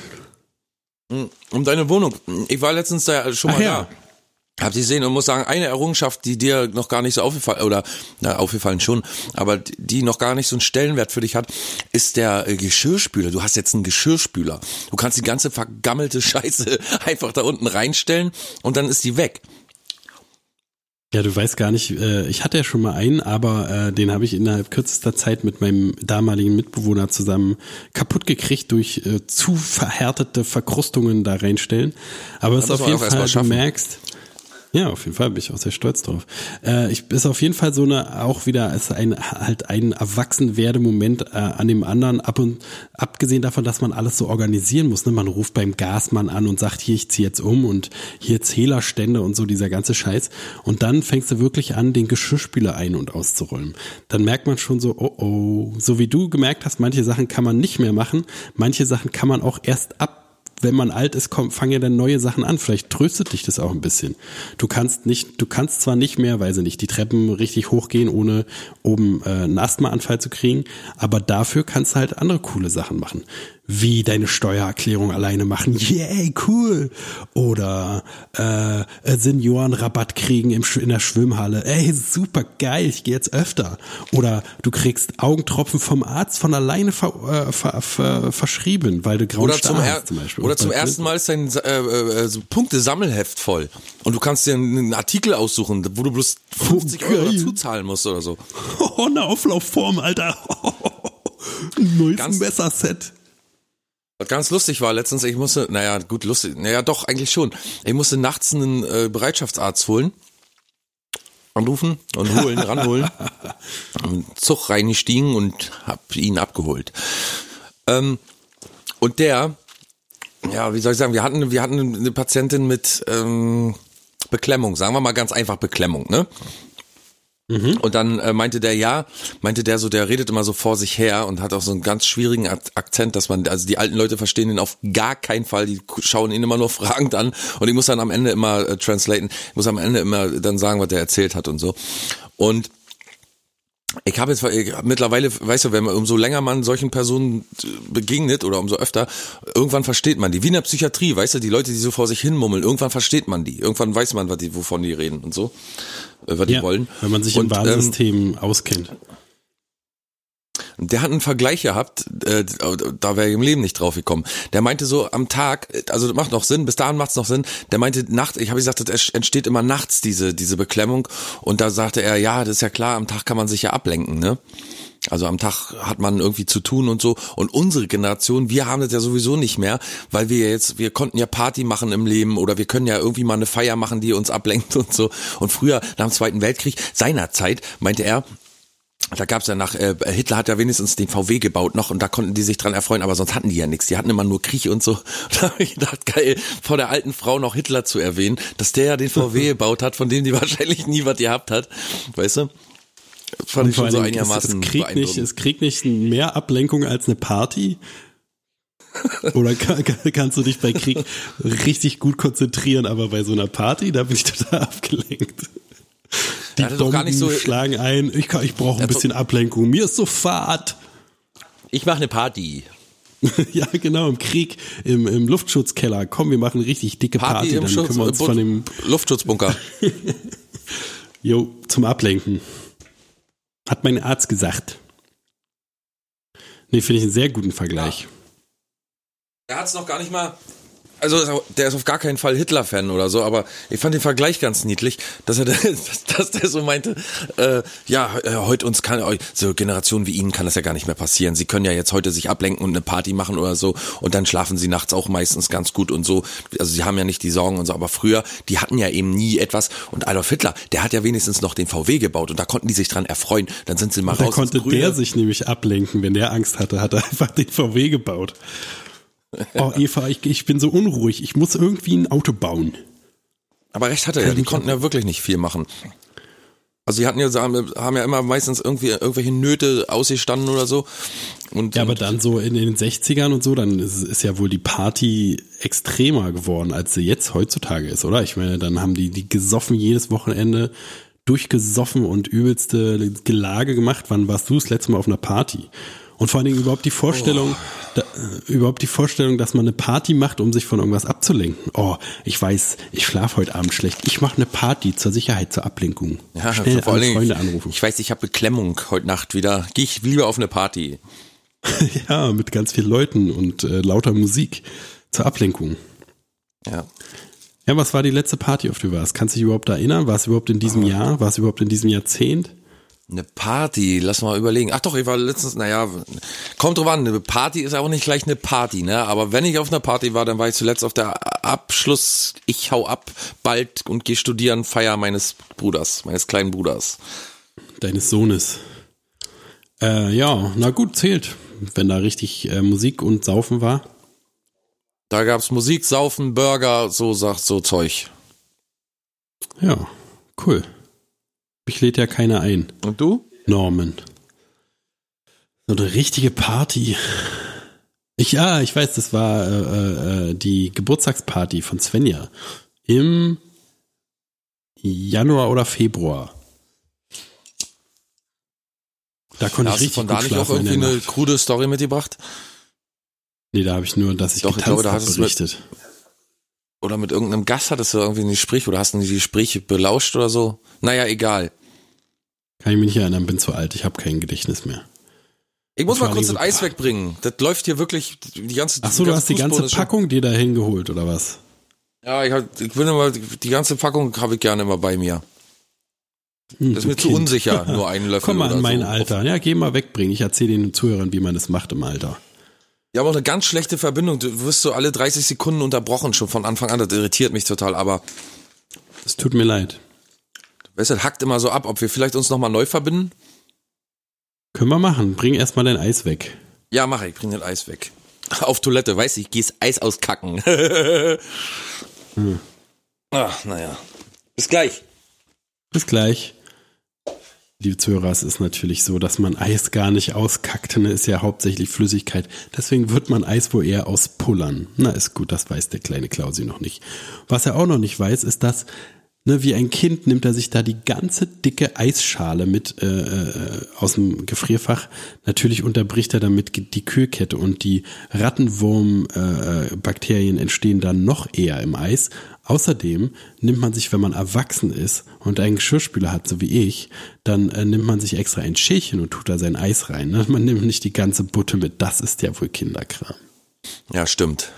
Um deine Wohnung. Ich war letztens da schon Ach mal ja. da. Hab sie gesehen und muss sagen, eine Errungenschaft, die dir noch gar nicht so aufgefallen, oder, na, aufgefallen schon, aber die noch gar nicht so einen Stellenwert für dich hat, ist der äh, Geschirrspüler. Du hast jetzt einen Geschirrspüler. Du kannst die ganze vergammelte Scheiße einfach da unten reinstellen und dann ist die weg. Ja, du weißt gar nicht, äh, ich hatte ja schon mal einen, aber äh, den habe ich innerhalb kürzester Zeit mit meinem damaligen Mitbewohner zusammen kaputt gekriegt durch äh, zu verhärtete Verkrustungen da reinstellen. Aber es ist auf jeden Fall, du merkst, Ja, auf jeden Fall bin ich auch sehr stolz drauf. Äh, ich ist auf jeden Fall so eine auch wieder ist ein halt ein Erwachsenwerdemoment äh, an dem anderen ab und abgesehen davon, dass man alles so organisieren muss. Ne? Man ruft beim Gasmann an und sagt, hier ich ziehe jetzt um und hier Zählerstände und so dieser ganze Scheiß. Und dann fängst du wirklich an, den Geschirrspüler ein und auszuräumen. Dann merkt man schon so, oh oh, so wie du gemerkt hast, manche Sachen kann man nicht mehr machen, manche Sachen kann man auch erst ab wenn man alt ist, kommt, fangen ja dann neue Sachen an. Vielleicht tröstet dich das auch ein bisschen. Du kannst nicht, du kannst zwar nicht mehr, weiß ich nicht, die Treppen richtig hochgehen, ohne oben äh, einen Asthmaanfall zu kriegen, aber dafür kannst du halt andere coole Sachen machen wie deine Steuererklärung alleine machen. Yay, cool. Oder äh, Seniorenrabatt kriegen im, in der Schwimmhalle. Ey, super geil, ich gehe jetzt öfter. Oder du kriegst Augentropfen vom Arzt von alleine ver, äh, ver, ver, verschrieben, weil du grauen Oder zum, Star er hast zum Beispiel. oder zum ersten Mal ist dein äh, äh, so Punktesammelheft voll. Und du kannst dir einen Artikel aussuchen, wo du bloß 50 Oh, Euro dazu zahlen musst oder so. Oh, eine Auflaufform, Alter. Neues Messerset. Was ganz lustig war letztens, ich musste, naja, gut, lustig, naja, doch, eigentlich schon. Ich musste nachts einen äh, Bereitschaftsarzt holen. Anrufen und holen, ranholen. Im Zug reingestiegen und hab ihn abgeholt. Ähm, und der, ja, wie soll ich sagen, wir hatten, wir hatten eine Patientin mit ähm, Beklemmung, sagen wir mal ganz einfach Beklemmung, ne? Und dann äh, meinte der ja, meinte der so, der redet immer so vor sich her und hat auch so einen ganz schwierigen Ak- Akzent, dass man, also die alten Leute verstehen ihn auf gar keinen Fall, die schauen ihn immer nur fragend an und ich muss dann am Ende immer äh, translaten, ich muss am Ende immer dann sagen, was der erzählt hat und so. Und ich habe jetzt ich, mittlerweile, weißt du, wenn man umso länger man solchen Personen äh, begegnet oder umso öfter, irgendwann versteht man die. Wie in der Psychiatrie, weißt du, die Leute, die so vor sich hin mummeln, irgendwann versteht man die. Irgendwann weiß man, was die, wovon die reden und so, äh, was die Ja, wollen. wenn man sich und, im Warnsystem auskennt. Der hat einen Vergleich gehabt, äh, da wäre ich im Leben nicht drauf gekommen. Der meinte so am Tag, also das macht noch Sinn, bis dahin macht es noch Sinn. Der meinte nachts, ich habe gesagt, es entsteht immer nachts diese diese Beklemmung und da sagte er, ja, das ist ja klar, am Tag kann man sich ja ablenken, ne? Also am Tag hat man irgendwie zu tun und so. Und unsere Generation, wir haben das ja sowieso nicht mehr, weil wir jetzt, wir konnten ja Party machen im Leben oder wir können ja irgendwie mal eine Feier machen, die uns ablenkt und so. Und früher, nach dem Zweiten Weltkrieg, seiner Zeit, meinte er, da gab's ja nach, äh, Hitler hat ja wenigstens den VW gebaut noch und da konnten die sich dran erfreuen, aber sonst hatten die ja nichts. Die hatten immer nur Krieg und so. Da habe ich gedacht, geil, vor der alten Frau noch Hitler zu erwähnen, dass der ja den VW gebaut hat, von dem die wahrscheinlich nie was gehabt hat. Weißt du? Fand ich schon so einigermaßen es, es, kriegt nicht, es kriegt nicht mehr Ablenkung als eine Party. Oder kann, kann, kannst du dich bei Krieg richtig gut konzentrieren, aber bei so einer Party, da bin ich total abgelenkt. Die hatte doch gar nicht so- schlagen ein, ich, kann- ich brauche ein bisschen Ablenkung, mir ist so fad. Ich mache eine Party. ja, genau, im Krieg, im, im Luftschutzkeller. Komm, wir machen richtig dicke Party, Party dann Schutz, können wir uns von dem, Luftschutzbunker. jo, zum Ablenken. Hat mein Arzt gesagt. Nee, finde ich einen sehr guten Vergleich. Er hat's noch gar nicht mal. Also der ist auf gar keinen Fall Hitler-Fan oder so, aber ich fand den Vergleich ganz niedlich, dass er, dass, dass der so meinte, äh, ja, äh, heute uns kann, so Generationen wie Ihnen kann das ja gar nicht mehr passieren. Sie können ja jetzt heute sich ablenken und eine Party machen oder so und dann schlafen Sie nachts auch meistens ganz gut und so. Also Sie haben ja nicht die Sorgen und so, aber früher, die hatten ja eben nie etwas und Adolf Hitler, der hat ja wenigstens noch den VW gebaut und da konnten die sich dran erfreuen. Dann sind sie mal Da raus. ins konnte der sich nämlich ablenken, wenn der Angst hatte, hat er einfach den VW gebaut. Oh, Eva, ich, ich bin so unruhig. Ich muss irgendwie ein Auto bauen. Aber recht hatte er ja, die konnten ja wirklich nicht viel machen. Also die hatten ja, haben haben ja immer meistens irgendwie irgendwelche Nöte ausgestanden oder so. Und, Ja, aber dann so in den 60ern und so, dann ist, ist ja wohl die Party extremer geworden, als sie jetzt heutzutage ist, oder? Ich meine, dann haben die, die gesoffen jedes Wochenende, durchgesoffen und übelste Gelage gemacht. Wann warst du das letzte Mal auf einer Party? Und vor allen Dingen überhaupt die Vorstellung, da, äh, überhaupt die Vorstellung, dass man eine Party macht, um sich von irgendwas abzulenken. Oh, ich weiß, ich schlafe heute Abend schlecht. Ich mache eine Party zur Sicherheit, zur Ablenkung. ja, Schnell vor alle allen Freunde anrufen. Ich weiß, ich habe Beklemmung heute Nacht wieder. Gehe ich lieber auf eine Party. ja, mit ganz vielen Leuten und äh, lauter Musik zur Ablenkung. Ja. Ja, was war die letzte Party, auf die du warst? Kannst du dich überhaupt erinnern? War es überhaupt in diesem Jahr? War es überhaupt in diesem Jahrzehnt? Eine Party, lass mal überlegen. Ach doch, ich war letztens, naja, kommt drauf an, eine Party ist auch nicht gleich eine Party, ne? Aber wenn ich auf einer Party war, dann war ich zuletzt auf der Abschluss, ich hau ab bald und gehe studieren, Feier meines Bruders, meines kleinen Bruders. Deines Sohnes. Äh, ja, na gut, zählt. Wenn da richtig äh, Musik und Saufen war. Da gab's Musik, Saufen, Burger, so sagt so Zeug. Ja, cool. Mich lädt ja keiner ein. Und du? Norman. So eine richtige Party. Ich, ja, ich weiß, das war äh, äh, die Geburtstagsparty von Svenja. Im Januar oder Februar. Da konnte Hast ich du richtig von da nicht auch irgendwie eine krude Story mitgebracht? Nee, da habe ich nur, dass ich Doch, ich getanzt glaube, da habe, hast du es mit- berichtet. Oder mit irgendeinem Gast hattest du irgendwie ein Gespräch oder hast du die Gespräche belauscht oder so? Naja, egal. Kann ich mich nicht erinnern, bin zu alt, ich habe kein Gedächtnis mehr. Ich muss mal kurz das Eis wegbringen. Das läuft hier wirklich die ganze Ach so, du hast die ganze Packung dir da hingeholt, oder was? Ja, ich, hab, ich bin immer, die ganze Packung habe ich gerne immer bei mir. Hm, Das ist mir zu Kind. unsicher, nur einen Löffel Komm mal an mein so. Alter. Ja, geh mal wegbringen. Ich erzähle den Zuhörern, wie man das macht im Alter. Ja, aber auch eine ganz schlechte Verbindung. Du wirst so alle 30 Sekunden unterbrochen schon von Anfang an. Das irritiert mich total. Aber Es tut mir leid. weißt du, das hackt immer so ab, ob wir vielleicht uns nochmal neu verbinden. Können wir machen. Bring erstmal dein Eis weg. Ja, mach ich. Bring das Eis weg. Auf Toilette, weißt du, ich geh's Eis auskacken. Hm. Ach, naja. Bis gleich. Bis gleich. Zuhörer, es ist natürlich so, dass man Eis gar nicht auskackt. Ne, ist ja hauptsächlich Flüssigkeit. Deswegen wird man Eis wohl eher auspullern. Na, ist gut, das weiß der kleine Klausi noch nicht. Was er auch noch nicht weiß, ist, dass, ne, wie ein Kind nimmt er sich da die ganze dicke Eisschale mit äh, äh, aus dem Gefrierfach. Natürlich unterbricht er damit die Kühlkette und die Rattenwurmbakterien äh, Bakterien entstehen dann noch eher im Eis. Außerdem nimmt man sich, wenn man erwachsen ist und einen Geschirrspüler hat, so wie ich, dann äh, nimmt man sich extra ein Schälchen und tut da sein Eis rein. Ne? Man nimmt nicht die ganze Butte mit. Das ist ja wohl Kinderkram. Ja, stimmt.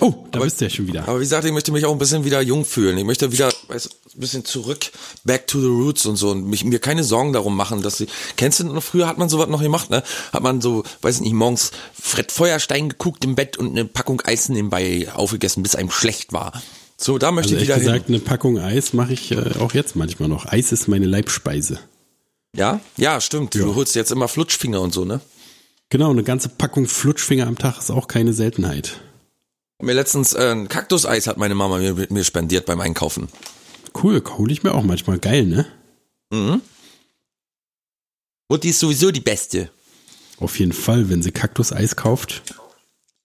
Oh, da bist du ja schon wieder. Aber wie gesagt, ich möchte mich auch ein bisschen wieder jung fühlen. Ich möchte wieder weißt, du, ein bisschen zurück, back to the roots und so und mich, mir keine Sorgen darum machen, dass sie, kennst du noch, früher hat man sowas noch gemacht, ne? Hat man so, weiß nicht, morgens Fred Feuerstein geguckt im Bett und eine Packung Eis nebenbei aufgegessen, bis einem schlecht war. So, da möchte Also ich wieder gesagt, eine Packung Eis mache ich äh, auch jetzt manchmal noch. Eis ist meine Leibspeise. hin. Ja? Ja, stimmt. Ja. Du holst jetzt immer Flutschfinger und so, ne? Genau, eine ganze Packung Flutschfinger am Tag ist auch keine Seltenheit. Mir letztens äh, ein Kaktuseis hat meine Mama mir, mir spendiert beim Einkaufen. Cool, hole ich mir auch manchmal. Geil, ne? Mhm. Und die ist sowieso die beste. Auf jeden Fall, wenn sie Kaktuseis kauft.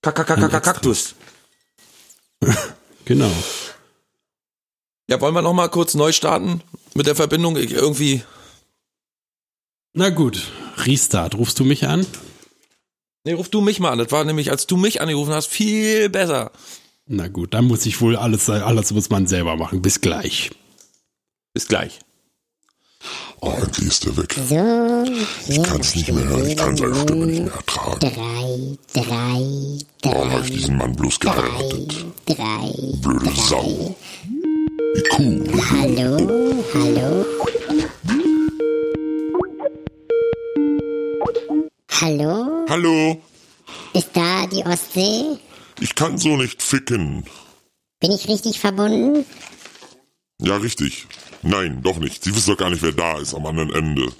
Kakakakaka Kaktus. Genau. Ja, wollen wir noch mal kurz neu starten mit der Verbindung? Ich, irgendwie. Na gut, Restart. Rufst du mich an? Nee, ruf du mich mal an. Das war nämlich, als du mich angerufen hast, viel besser. Na gut, dann muss ich wohl alles, alles muss man selber machen. Bis gleich. Bis gleich. Oh, endlich ist er weg. So, Ich kann es nicht mehr hören. Ich kann seine Stimme nicht mehr ertragen. drei, drei, Warum habe ich drei, diesen Mann bloß geheiratet? drei. Blöde Sau. Wie cool. Hallo, hallo. Hallo, Hallo. ist da die Ostsee? Ich kann so nicht ficken. Bin ich richtig verbunden? Ja, richtig. Nein, doch nicht. Sie wissen doch gar nicht, wer da ist am anderen Ende.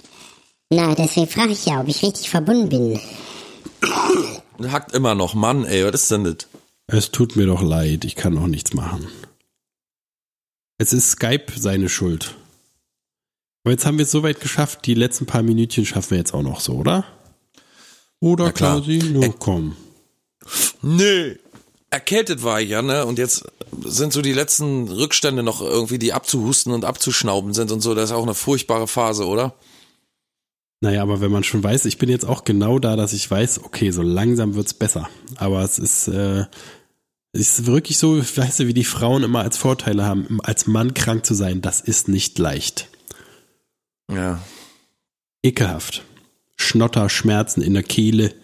Na, deswegen frage ich ja, ob ich richtig verbunden bin. Hackt immer noch. Mann, ey, was ist denn das? Es tut mir doch leid, ich kann auch nichts machen. Es ist Skype seine Schuld. Aber jetzt haben wir es soweit geschafft, die letzten paar Minütchen schaffen wir jetzt auch noch so, oder? Oder Ja, klar. Klausi? Na Ä- komm. Nee. Erkältet war ich ja, ne? Und jetzt sind so die letzten Rückstände noch irgendwie, die abzuhusten und abzuschnauben sind und so. Das ist auch eine furchtbare Phase, oder? Naja, aber wenn man schon weiß, ich bin jetzt auch genau da, dass ich weiß, okay, so langsam wird's besser. Aber es ist, äh, es ist wirklich so, weißt du, wie die Frauen immer als Vorteile haben, als Mann krank zu sein, das ist nicht leicht. Ja. Ekelhaft. Schnotter, Schmerzen in der Kehle.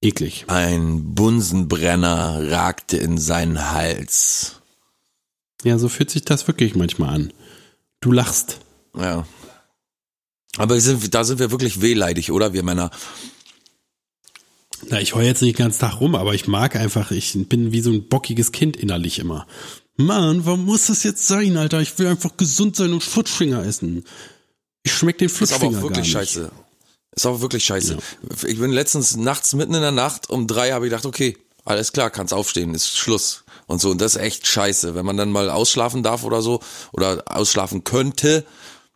Eklig. Ein Bunsenbrenner ragte in seinen Hals. Ja, so fühlt sich das wirklich manchmal an. Du lachst. Ja. Aber sind, da sind wir wirklich wehleidig, oder? Wir Männer. Na, ich heule jetzt nicht den ganzen Tag rum, aber ich mag einfach, ich bin wie so ein bockiges Kind innerlich immer. Mann, warum muss das jetzt sein, Alter? Ich will einfach gesund sein und Flutschfinger essen. Ich schmeck den Ist aber Flutschfinger auch wirklich scheiße. Ist aber wirklich scheiße. Ich bin letztens nachts mitten in der Nacht um drei habe ich gedacht, okay, alles klar, kannst aufstehen, ist Schluss. Und so, und das ist echt scheiße. Wenn man dann mal ausschlafen darf oder so, oder ausschlafen könnte,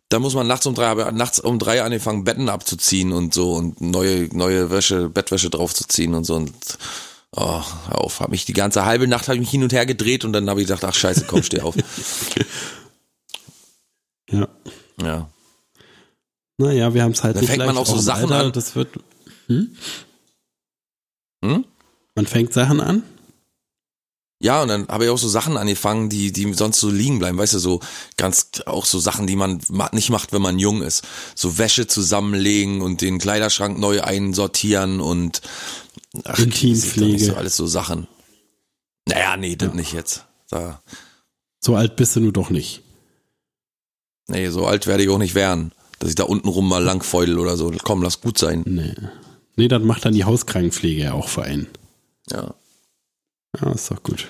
dann muss man nachts um drei, aber nachts um drei angefangen, Betten abzuziehen und so und neue, neue Wäsche, Bettwäsche draufzuziehen und so und oh, hör auf, hab mich die ganze halbe Nacht habe ich mich hin und her gedreht und dann habe ich gedacht, ach scheiße, komm, steh auf. Ja. Ja. Naja, wir haben es halt Da nicht fängt man auch so Sachen Alter, an. Das wird, Hm? man fängt Sachen an. Ja, und dann habe ich auch so Sachen angefangen, die, die sonst so liegen bleiben, weißt du, so ganz auch so Sachen, die man ma- nicht macht, wenn man jung ist. So Wäsche zusammenlegen und den Kleiderschrank neu einsortieren und ach, Intimpflege. So alles so Sachen. Naja, nee, das nicht jetzt. Da, So alt bist du nur doch nicht. nee, so alt werde ich auch nicht werden, dass ich da unten rum mal langfeudel oder so. Komm, lass gut sein. Nee. Nee, das macht dann die Hauskrankenpflege ja auch für einen. Ja. Ja, ist doch gut.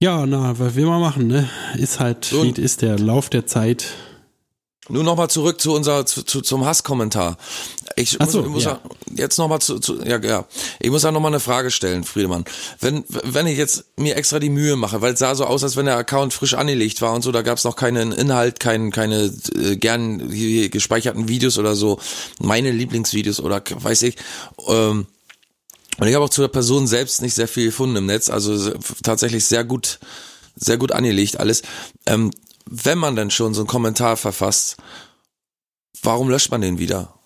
Ja, na, was will man machen, ne? Ist halt, So. wie ist der Lauf der Zeit. Nur nochmal zurück zu unser zu, zu, zum Hasskommentar. Ich muss, so, ich muss ja. jetzt nochmal zu, zu ja, ja. Ich muss da nochmal eine Frage stellen, Friedemann. Wenn wenn ich jetzt mir extra die Mühe mache, weil es sah so aus, als wenn der Account frisch angelegt war und so, da gab es noch keinen Inhalt, kein, keine äh, gern gespeicherten Videos oder so, meine Lieblingsvideos oder weiß ich. Ähm, und ich habe auch zu der Person selbst nicht sehr viel gefunden im Netz, also tatsächlich sehr gut, sehr gut angelegt alles. Ähm, wenn man denn schon so einen Kommentar verfasst, warum löscht man den wieder?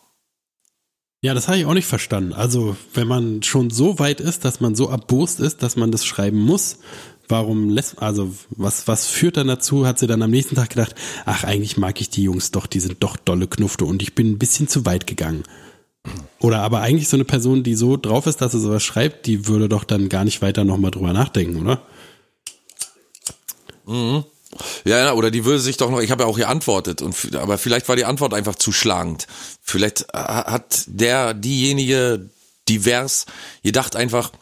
Ja, das habe ich auch nicht verstanden. Also, wenn man schon so weit ist, dass man so erbost ist, dass man das schreiben muss, warum lässt, also, was, was führt dann dazu? Hat sie dann am nächsten Tag gedacht, ach, eigentlich mag ich die Jungs doch, die sind doch dolle Knufte und ich bin ein bisschen zu weit gegangen. Oder aber eigentlich so eine Person, die so drauf ist, dass sie sowas schreibt, die würde doch dann gar nicht weiter nochmal drüber nachdenken, oder? Ja, ja, oder die würde sich doch noch, ich habe ja auch geantwortet, und, aber vielleicht war die Antwort einfach zu schlagend. Vielleicht äh, hat der, diejenige divers gedacht einfach,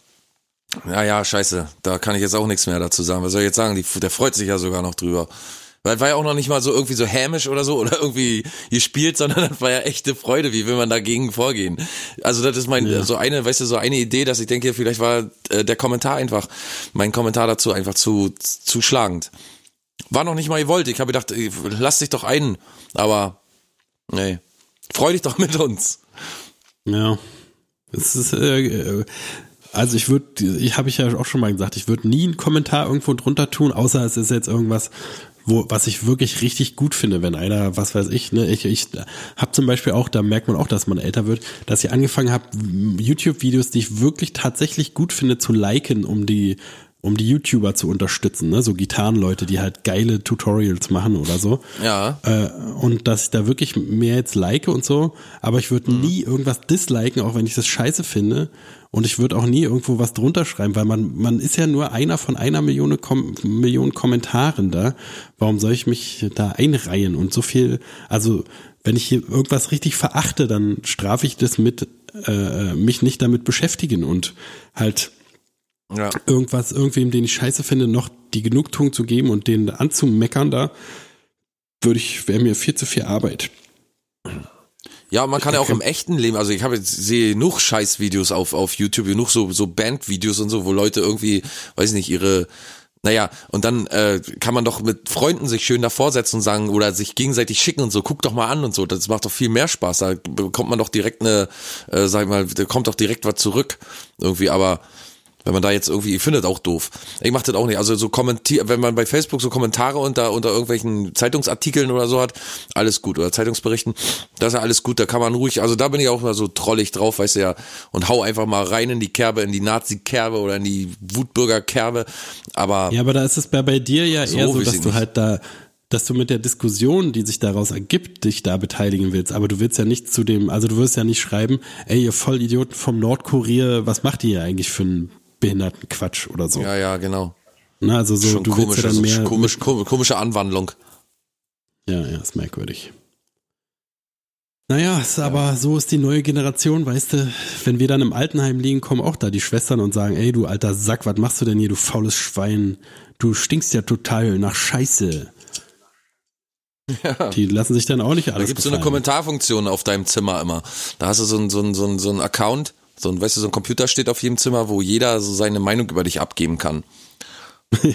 ja, ja, scheiße, da kann ich jetzt auch nichts mehr dazu sagen. Was soll ich jetzt sagen? Die, der freut sich ja sogar noch drüber. Weil war ja auch noch nicht mal so irgendwie so hämisch oder so oder irgendwie gespielt, sondern das war ja echte Freude. Wie will man dagegen vorgehen? Also das ist mein so eine, weißt du, so eine Idee, dass ich denke, vielleicht war äh, der Kommentar einfach, mein Kommentar dazu einfach zu zu schlagend. War noch nicht mal gewollt. Ich habe gedacht, lass dich doch ein, aber nee, freu dich doch mit uns. Ja. Es ist, äh, äh, also ich würde, ich habe ich ja auch schon mal gesagt, ich würde nie einen Kommentar irgendwo drunter tun, außer es ist jetzt irgendwas, wo, was ich wirklich richtig gut finde, wenn einer, was weiß ich, ne, ich, ich habe zum Beispiel auch, da merkt man auch, dass man älter wird, dass ich angefangen habe, YouTube-Videos, die ich wirklich tatsächlich gut finde, zu liken, um die, um die YouTuber zu unterstützen, ne, so Gitarrenleute, die halt geile Tutorials machen oder so. Ja. Äh, und dass ich da wirklich mehr jetzt like und so, aber ich würde nie irgendwas disliken, auch wenn ich das scheiße finde. Und ich würde auch nie irgendwo was drunter schreiben, weil man, man ist ja nur einer von einer Million, Kom Million Kommentaren da. Warum soll ich mich da einreihen und so viel, also wenn ich hier irgendwas richtig verachte, dann strafe ich das mit, äh, mich nicht damit beschäftigen und halt Ja. irgendwas, irgendwem, den ich scheiße finde, noch die Genugtuung zu geben und den anzumeckern da, würde ich, wäre mir viel zu viel Arbeit. Ja, man kann ja auch im echten Leben, also ich habe jetzt sehe genug Scheißvideos auf auf YouTube, genug so so Bandvideos und so, wo Leute irgendwie, weiß ich nicht, ihre naja, und dann äh, kann man doch mit Freunden sich schön davor setzen und sagen oder sich gegenseitig schicken und so, guck doch mal an und so, das macht doch viel mehr Spaß. Da bekommt man doch direkt eine, äh, sag ich mal, da kommt doch direkt was zurück irgendwie, aber wenn man da jetzt irgendwie, ich finde das auch doof. Ich mach das auch nicht. Also so kommentier, wenn man bei Facebook so Kommentare unter, unter irgendwelchen Zeitungsartikeln oder so hat, alles gut. Oder Zeitungsberichten, das ist ja alles gut. Da kann man ruhig, also da bin ich auch mal so trollig drauf, weißt du ja, und hau einfach mal rein in die Kerbe, in die Nazi-Kerbe oder in die Wutbürger-Kerbe. Aber Ja, aber da ist es bei, bei dir ja So eher so, dass du nicht. halt da, dass du mit der Diskussion, die sich daraus ergibt, dich da beteiligen willst. Aber du willst ja nicht zu dem, also du wirst ja nicht schreiben, ey, ihr Vollidioten vom Nordkurier, was macht ihr hier eigentlich für einen behinderten Quatsch oder so. ja, ja, genau. Na, also so, Schon du willst komisch, ja dann also mehr, komisch, komisch, komische Anwandlung. Ja, ja, ist merkwürdig. Naja, ist aber so ist die neue Generation, weißt du, wenn wir dann im Altenheim liegen, kommen auch da die Schwestern und sagen, ey du alter Sack, was machst du denn hier, du faules Schwein? Du stinkst ja total nach Scheiße. Die lassen sich dann auch nicht Da alles gibt's so eine. Kommentarfunktion auf deinem Zimmer immer. Da hast du so ein, so so ein, so ein Account, so ein, weißt du, so ein Computer steht auf jedem Zimmer, wo jeder so seine Meinung über dich abgeben kann.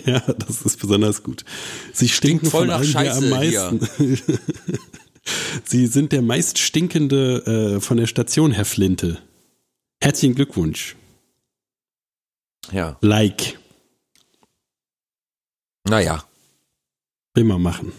Ja, das ist besonders gut. Sie stinken voll von nach hier am Scheiße meisten. Sie sind der meist stinkende äh, von der Station, Herr Flinte. Herzlichen Glückwunsch. Ja. Like. Naja. Man machen.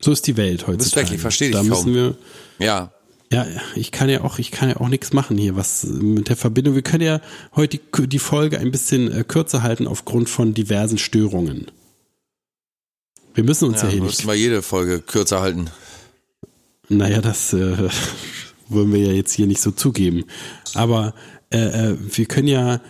So ist die Welt heutzutage. weg, ich versteh dich Da kaum. wir, Ja. Ja, ich kann ja auch, ich kann ja auch nichts machen hier, was mit der Verbindung. Wir können ja heute die, die Folge ein bisschen äh, kürzer halten aufgrund von diversen Störungen. Wir müssen uns ja, Ja, hier wir nicht müssen mal jede Folge kürzer halten. Naja, das äh, wollen wir ja jetzt hier nicht so zugeben. Aber äh, äh, wir können ja,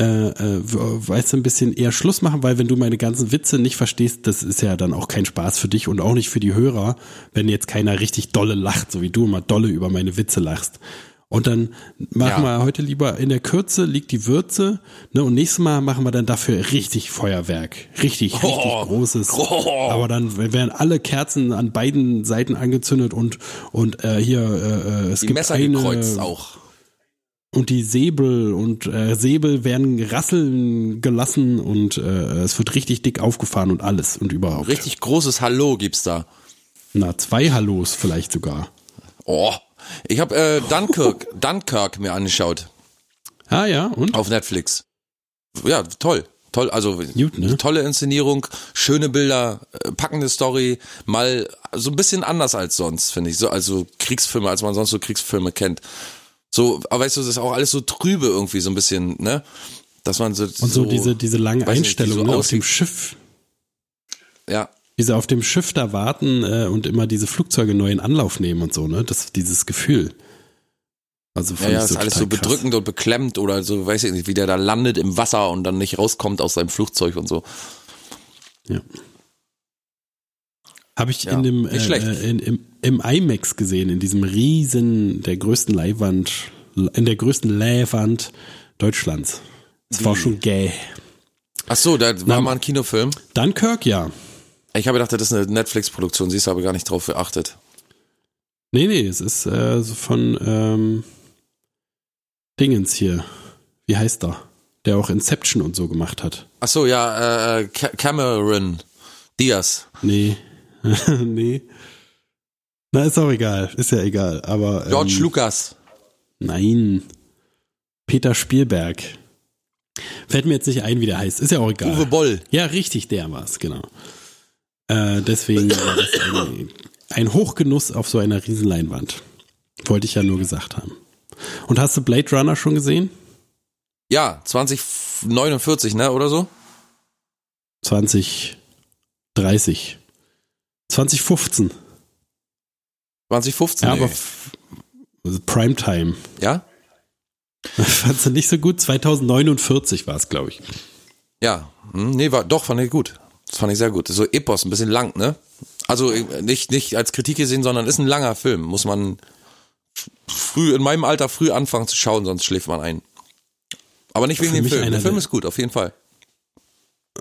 äh, äh, weißt du, ein bisschen eher Schluss machen, weil wenn du meine ganzen Witze nicht verstehst, das ist ja dann auch kein Spaß für dich und auch nicht für die Hörer, wenn jetzt keiner richtig dolle lacht, so wie du immer dolle über meine Witze lachst. Und dann machen Ja. wir heute lieber in der Kürze liegt die Würze, ne? Und nächstes Mal machen wir dann dafür richtig Feuerwerk, richtig, richtig Oh. großes. Oh. Aber dann werden alle Kerzen an beiden Seiten angezündet und und äh, hier äh, äh, es Die gibt Messer eine gekreuzt auch. Und die Säbel und äh, Säbel werden rasseln gelassen und äh, es wird richtig dick aufgefahren und alles und überhaupt. Richtig großes Hallo gibt's da. Na zwei Hallos vielleicht sogar. Oh. Ich habe äh, Dunkirk, Dunkirk mir angeschaut Ah ja und auf Netflix. Ja, toll. Toll, also Gut, ne? tolle Inszenierung, schöne Bilder, äh, packende Story, mal so ein bisschen anders als sonst, finde ich. So, also Kriegsfilme, als man sonst so Kriegsfilme kennt. So, aber weißt du, das ist auch alles so trübe irgendwie, so ein bisschen, ne? Dass man so. und so, diese diese langen weiß nicht, die Einstellungen so ne, auf dem. Schiff, Ja, diese auf dem Schiff da warten äh, und immer diese Flugzeuge neu in Anlauf nehmen und so, ne? Das dieses Gefühl. Also ja, ja, ich ist alles so krass. bedrückend und beklemmt oder so, weiß ich nicht, wie der da landet im Wasser und dann nicht rauskommt aus seinem Flugzeug und so. Ja. Habe ich Ja, in dem äh, äh, in, im, im IMAX gesehen, in diesem riesen, der größten Leihwand, in der größten Leihwand Deutschlands. Das war schon gay. Ach so, da war Na, mal ein Kinofilm. Dunkirk, ja. Ich habe gedacht, das ist eine Netflix-Produktion, siehst du aber gar nicht drauf geachtet. Nee, nee, es ist äh, so von ähm, Dingens hier. Wie heißt er? Der auch Inception und so gemacht hat. Ach so, ja, äh, Ca- Cameron Diaz. Nee. nee. Na, ist auch egal. Ist ja egal. Aber. George ähm, Lucas. Nein. Peter Spielberg. Fällt mir jetzt nicht ein, wie der heißt. Ist ja auch egal. Uwe Boll. Ja, richtig, der war's, genau. Äh, deswegen war das ein, ein Hochgenuss auf so einer Riesenleinwand. Wollte ich ja nur gesagt haben. Und hast du Blade Runner schon gesehen? Ja, 2049, ne, oder so? 2030. 2015. 2015. Ja, aber also Primetime. ja? Fandst du nicht so gut? 2049 war es, glaube ich. Ja, hm, nee, war, doch, fand ich gut. Das fand ich sehr gut. So Epos, ein bisschen lang, ne? Also äh, nicht, nicht als Kritik gesehen, sondern ist ein langer Film. Muss man früh, in meinem Alter früh anfangen zu schauen, sonst schläft man ein. Aber nicht wegen dem Film. Der Film ist gut, auf jeden Fall.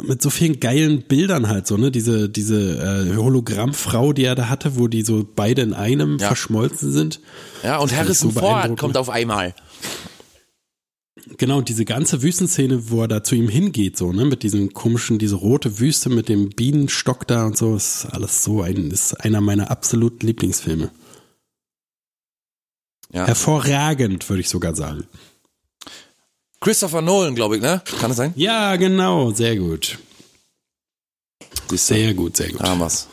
Mit so vielen geilen Bildern halt so, ne? Diese, diese äh, Hologrammfrau, die er da hatte, wo die so beide in einem Ja. verschmolzen sind. Ja, und Das Harrison so Ford kommt auf einmal. Genau, und diese ganze Wüstenszene, wo er da zu ihm hingeht, so, ne, mit diesem komischen, diese rote Wüste mit dem Bienenstock da und so, ist alles so ein, ist einer meiner absoluten Lieblingsfilme. Ja. Hervorragend, würde ich sogar sagen. Christopher Nolan, glaube ich, ne? Kann das sein? Ja, genau, sehr gut. Sehr gut, sehr gut. Wir's.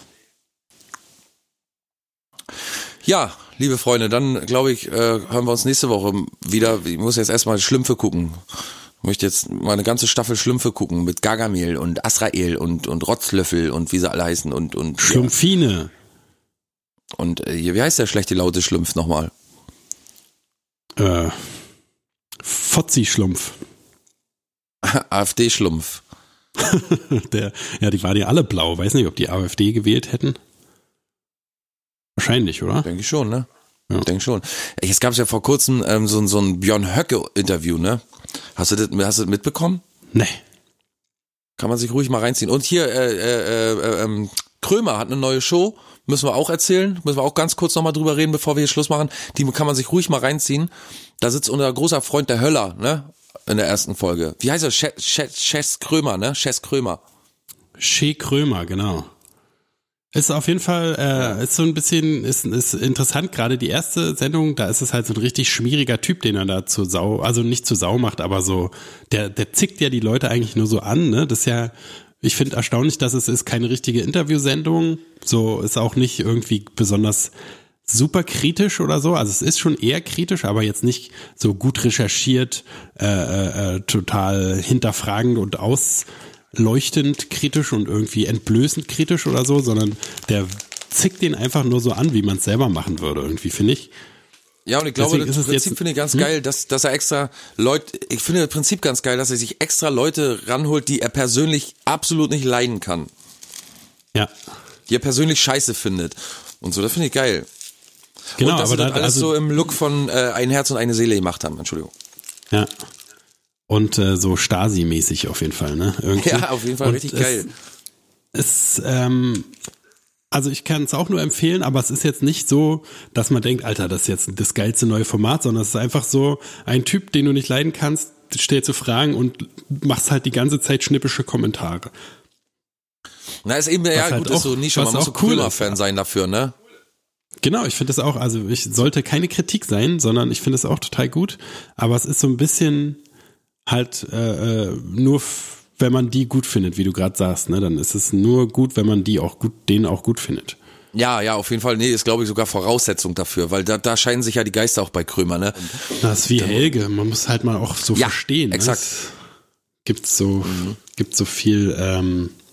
Ja, liebe Freunde, dann glaube ich, äh, hören wir uns nächste Woche wieder. Ich muss jetzt erstmal Schlümpfe gucken. Ich möchte jetzt mal eine ganze Staffel Schlümpfe gucken mit Gargamel und Asrael und, und Rotzlöffel und wie sie alle heißen und, und, Schlumpfine. und äh, wie heißt der schlechte laute Schlumpf nochmal? Äh, Fotzi-Schlumpf. AfD-Schlumpf. Der, ja, die waren ja alle blau. Weiß nicht, ob die AfD gewählt hätten. Wahrscheinlich, oder? Denke ich schon, ne? Ja. Denke schon. Jetzt gab es ja vor kurzem ähm, so, so ein Björn Höcke-Interview, ne? Hast du das, hast du das mitbekommen? Nee. Kann man sich ruhig mal reinziehen. Und hier, äh, äh, äh, ähm, Krömer hat eine neue Show, müssen wir auch erzählen, müssen wir auch ganz kurz nochmal drüber reden, bevor wir hier Schluss machen. Die kann man sich ruhig mal reinziehen. Da sitzt unser großer Freund der Höller, ne? In der ersten Folge. Wie heißt er? Chess Krömer, ne? Chess Krömer. Che Krömer, genau. Ist auf jeden Fall, äh, ist so ein bisschen, ist, ist interessant, gerade die erste Sendung, da ist es halt so ein richtig schmieriger Typ, den er da zu Sau, also nicht zu Sau macht, aber so, der, der zickt ja die Leute eigentlich nur so an, ne? Das ist ja, ich finde erstaunlich, dass es ist keine richtige Interviewsendung, so ist auch nicht irgendwie besonders super kritisch oder so. Also es ist schon eher kritisch, aber jetzt nicht so gut recherchiert, äh, äh, äh total hinterfragend und aus leuchtend kritisch und irgendwie entblößend kritisch oder so, sondern der zickt den einfach nur so an, wie man es selber machen würde, irgendwie, finde ich. Ja, und ich glaube, Deswegen das Prinzip finde ich ganz hm? geil, dass, dass er extra Leute, ich finde das Prinzip ganz geil, dass er sich extra Leute ranholt, die er persönlich absolut nicht leiden kann. Ja. Die er persönlich scheiße findet. Und so, das finde ich geil. Genau, und dass aber sie das da, alles also, so im Look von äh, ein Herz und eine Seele gemacht haben, Entschuldigung. Ja. Und äh, so Stasi-mäßig auf jeden Fall, ne? Irgendwie. Ja, auf jeden Fall und richtig es, geil. Es, ähm, also ich kann es auch nur empfehlen, aber es ist jetzt nicht so, dass man denkt, Alter, das ist jetzt das geilste neue Format, sondern es ist einfach so ein Typ, den du nicht leiden kannst, stellst du Fragen und machst halt die ganze Zeit schnippische Kommentare. Na, ist eben, ja, halt gut, auch, ist so Nische, man muss so cooler Fan sein dafür, ne? Genau, ich finde es auch, also ich sollte keine Kritik sein, sondern ich finde es auch total gut, aber es ist so ein bisschen, halt äh, äh nur wenn man die gut findet, wie du gerade sagst, ne, dann ist es nur gut, wenn man die auch gut, den auch gut findet. Ja, ja, auf jeden Fall. Nee, ist glaube ich sogar Voraussetzung dafür, weil da, da scheinen sich ja die Geister auch bei Krömer, ne? Das ist wie Helge, man muss halt mal auch so ja, verstehen. Ne? Exakt. Ne? Gibt so, mhm. gibt so viel, ähm, äh,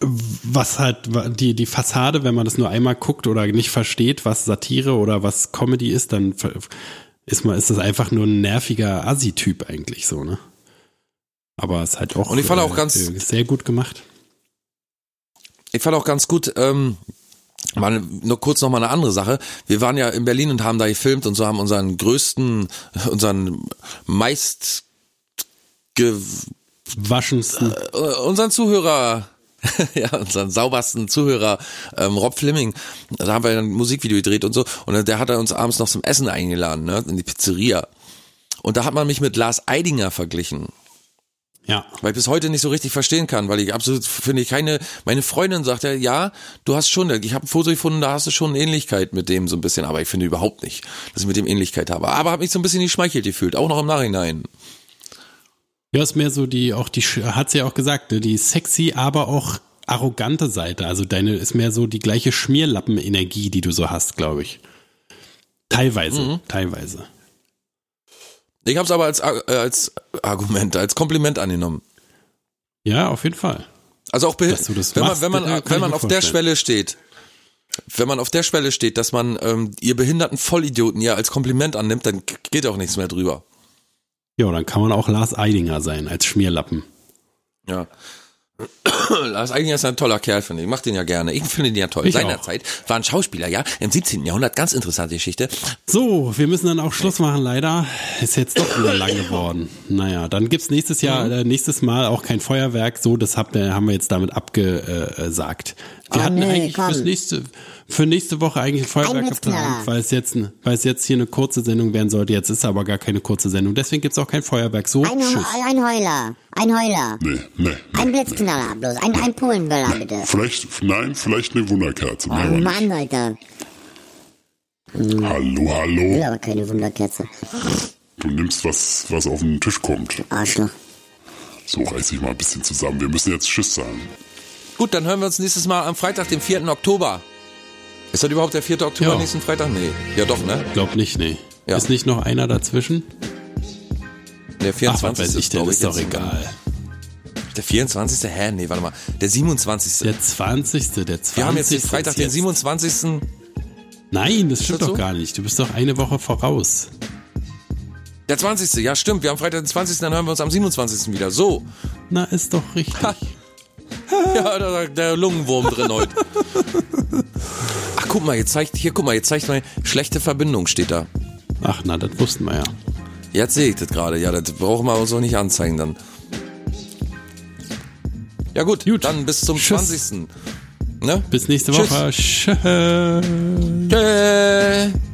was halt die, die Fassade, wenn man das nur einmal guckt oder nicht versteht, was Satire oder was Comedy ist, dann ist man, ist das einfach nur ein nerviger Assi-Typ eigentlich so, ne? Aber es ist halt auch, Und ich fand auch ganz, äh, sehr gut gemacht. Ich fand auch ganz gut, ähm, mal nur kurz noch mal eine andere Sache. Wir waren ja in Berlin und haben da gefilmt und so haben unseren größten, unseren meist gewaschensten, äh, unseren Zuhörer ja, unseren saubersten Zuhörer, ähm, Rob Fleming, da haben wir ein Musikvideo gedreht und so. Und der hat er uns abends noch zum Essen eingeladen, ne, in die Pizzeria. Und da hat man mich mit Lars Eidinger verglichen. Ja. Weil ich bis heute nicht so richtig verstehen kann, weil ich absolut finde ich keine, meine Freundin sagt ja, ja, du hast schon, ich habe ein Foto gefunden, da hast du schon eine Ähnlichkeit mit dem so ein bisschen, aber ich finde überhaupt nicht, dass ich mit dem Ähnlichkeit habe. Aber habe mich so ein bisschen geschmeichelt gefühlt, auch noch im Nachhinein. Ja, ist mehr so die, auch die, hat sie ja auch gesagt, ne, die sexy, aber auch arrogante Seite. Also deine ist mehr so die gleiche Schmierlappen-Energie, die du so hast, glaube ich. Teilweise, mhm. teilweise. Ich habe es aber als, äh, als Argument, als Kompliment angenommen. Ja, auf jeden Fall. Also auch wenn man wenn man äh, wenn man auf der Schwelle steht, wenn man auf der Schwelle steht, dass man ähm, ihr behinderten Vollidioten ja als Kompliment annimmt, dann geht auch nichts mehr drüber. Ja, dann kann man auch Lars Eidinger sein als Schmierlappen. Ja. Lars Eidinger ist ein toller Kerl, finde ich. Ich mach den ja gerne. Ich finde den ja toll. Ich Seinerzeit war ein Schauspieler, ja, im 17. Jahrhundert. Ganz interessante Geschichte. So, wir müssen dann auch Schluss machen, leider. Ist jetzt doch wieder lang geworden. Naja, dann gibt's nächstes Jahr, mhm. äh, nächstes Mal auch kein Feuerwerk. So, das haben wir jetzt damit abgesagt. Wir oh, hatten nee, eigentlich komm. fürs nächste, für nächste Woche eigentlich ein Feuerwerk geplant, weil es jetzt, weil es jetzt hier eine kurze Sendung werden sollte. Jetzt ist aber gar keine kurze Sendung. Deswegen gibt's auch kein Feuerwerk. So, ein, tschüss. ein Heuler. Ein Heuler. Nee, nee. nee ein Blitzknaller bloß. Ein, ein Polenböller, bitte. Vielleicht, nein, vielleicht eine Wunderkerze. Oh Mann, Alter. Hm. Hallo, hallo. Ich will aber keine Wunderkerze. Du nimmst was, was auf den Tisch kommt. Arschloch. So reiß ich mal ein bisschen zusammen. Wir müssen jetzt Tschüss sagen. Gut, dann hören wir uns nächstes Mal am Freitag, dem 4. Oktober. Ist das überhaupt der 4. Oktober ja. nächsten Freitag? Nee. Ja doch, ne? Glaub nicht, nee. Ja. Ist nicht noch einer dazwischen? Der 24. Ach, weiß ich, der ist doch egal. Der 24. Hä? Nee, warte mal. Der 27. Der 20. Der 20. Wir haben jetzt den Freitag, den 27. Nein, das stimmt das doch so? gar nicht. Du bist doch eine Woche voraus. Der 20. Ja, stimmt. Wir haben Freitag den 20. Dann hören wir uns am 27. wieder. So. Na, ist doch richtig. ja, da, der Lungenwurm drin heute. Ach guck mal, jetzt zeigt, hier, guck mal, jetzt zeigt mal, schlechte Verbindung steht da. Ach na, das wussten wir ja. Jetzt sehe ich das gerade. Ja, das brauchen wir uns auch nicht anzeigen dann. Ja gut, Gut. dann bis zum Tschüss. 20. Ne? Bis nächste. Woche. Tschüss. Tschüss.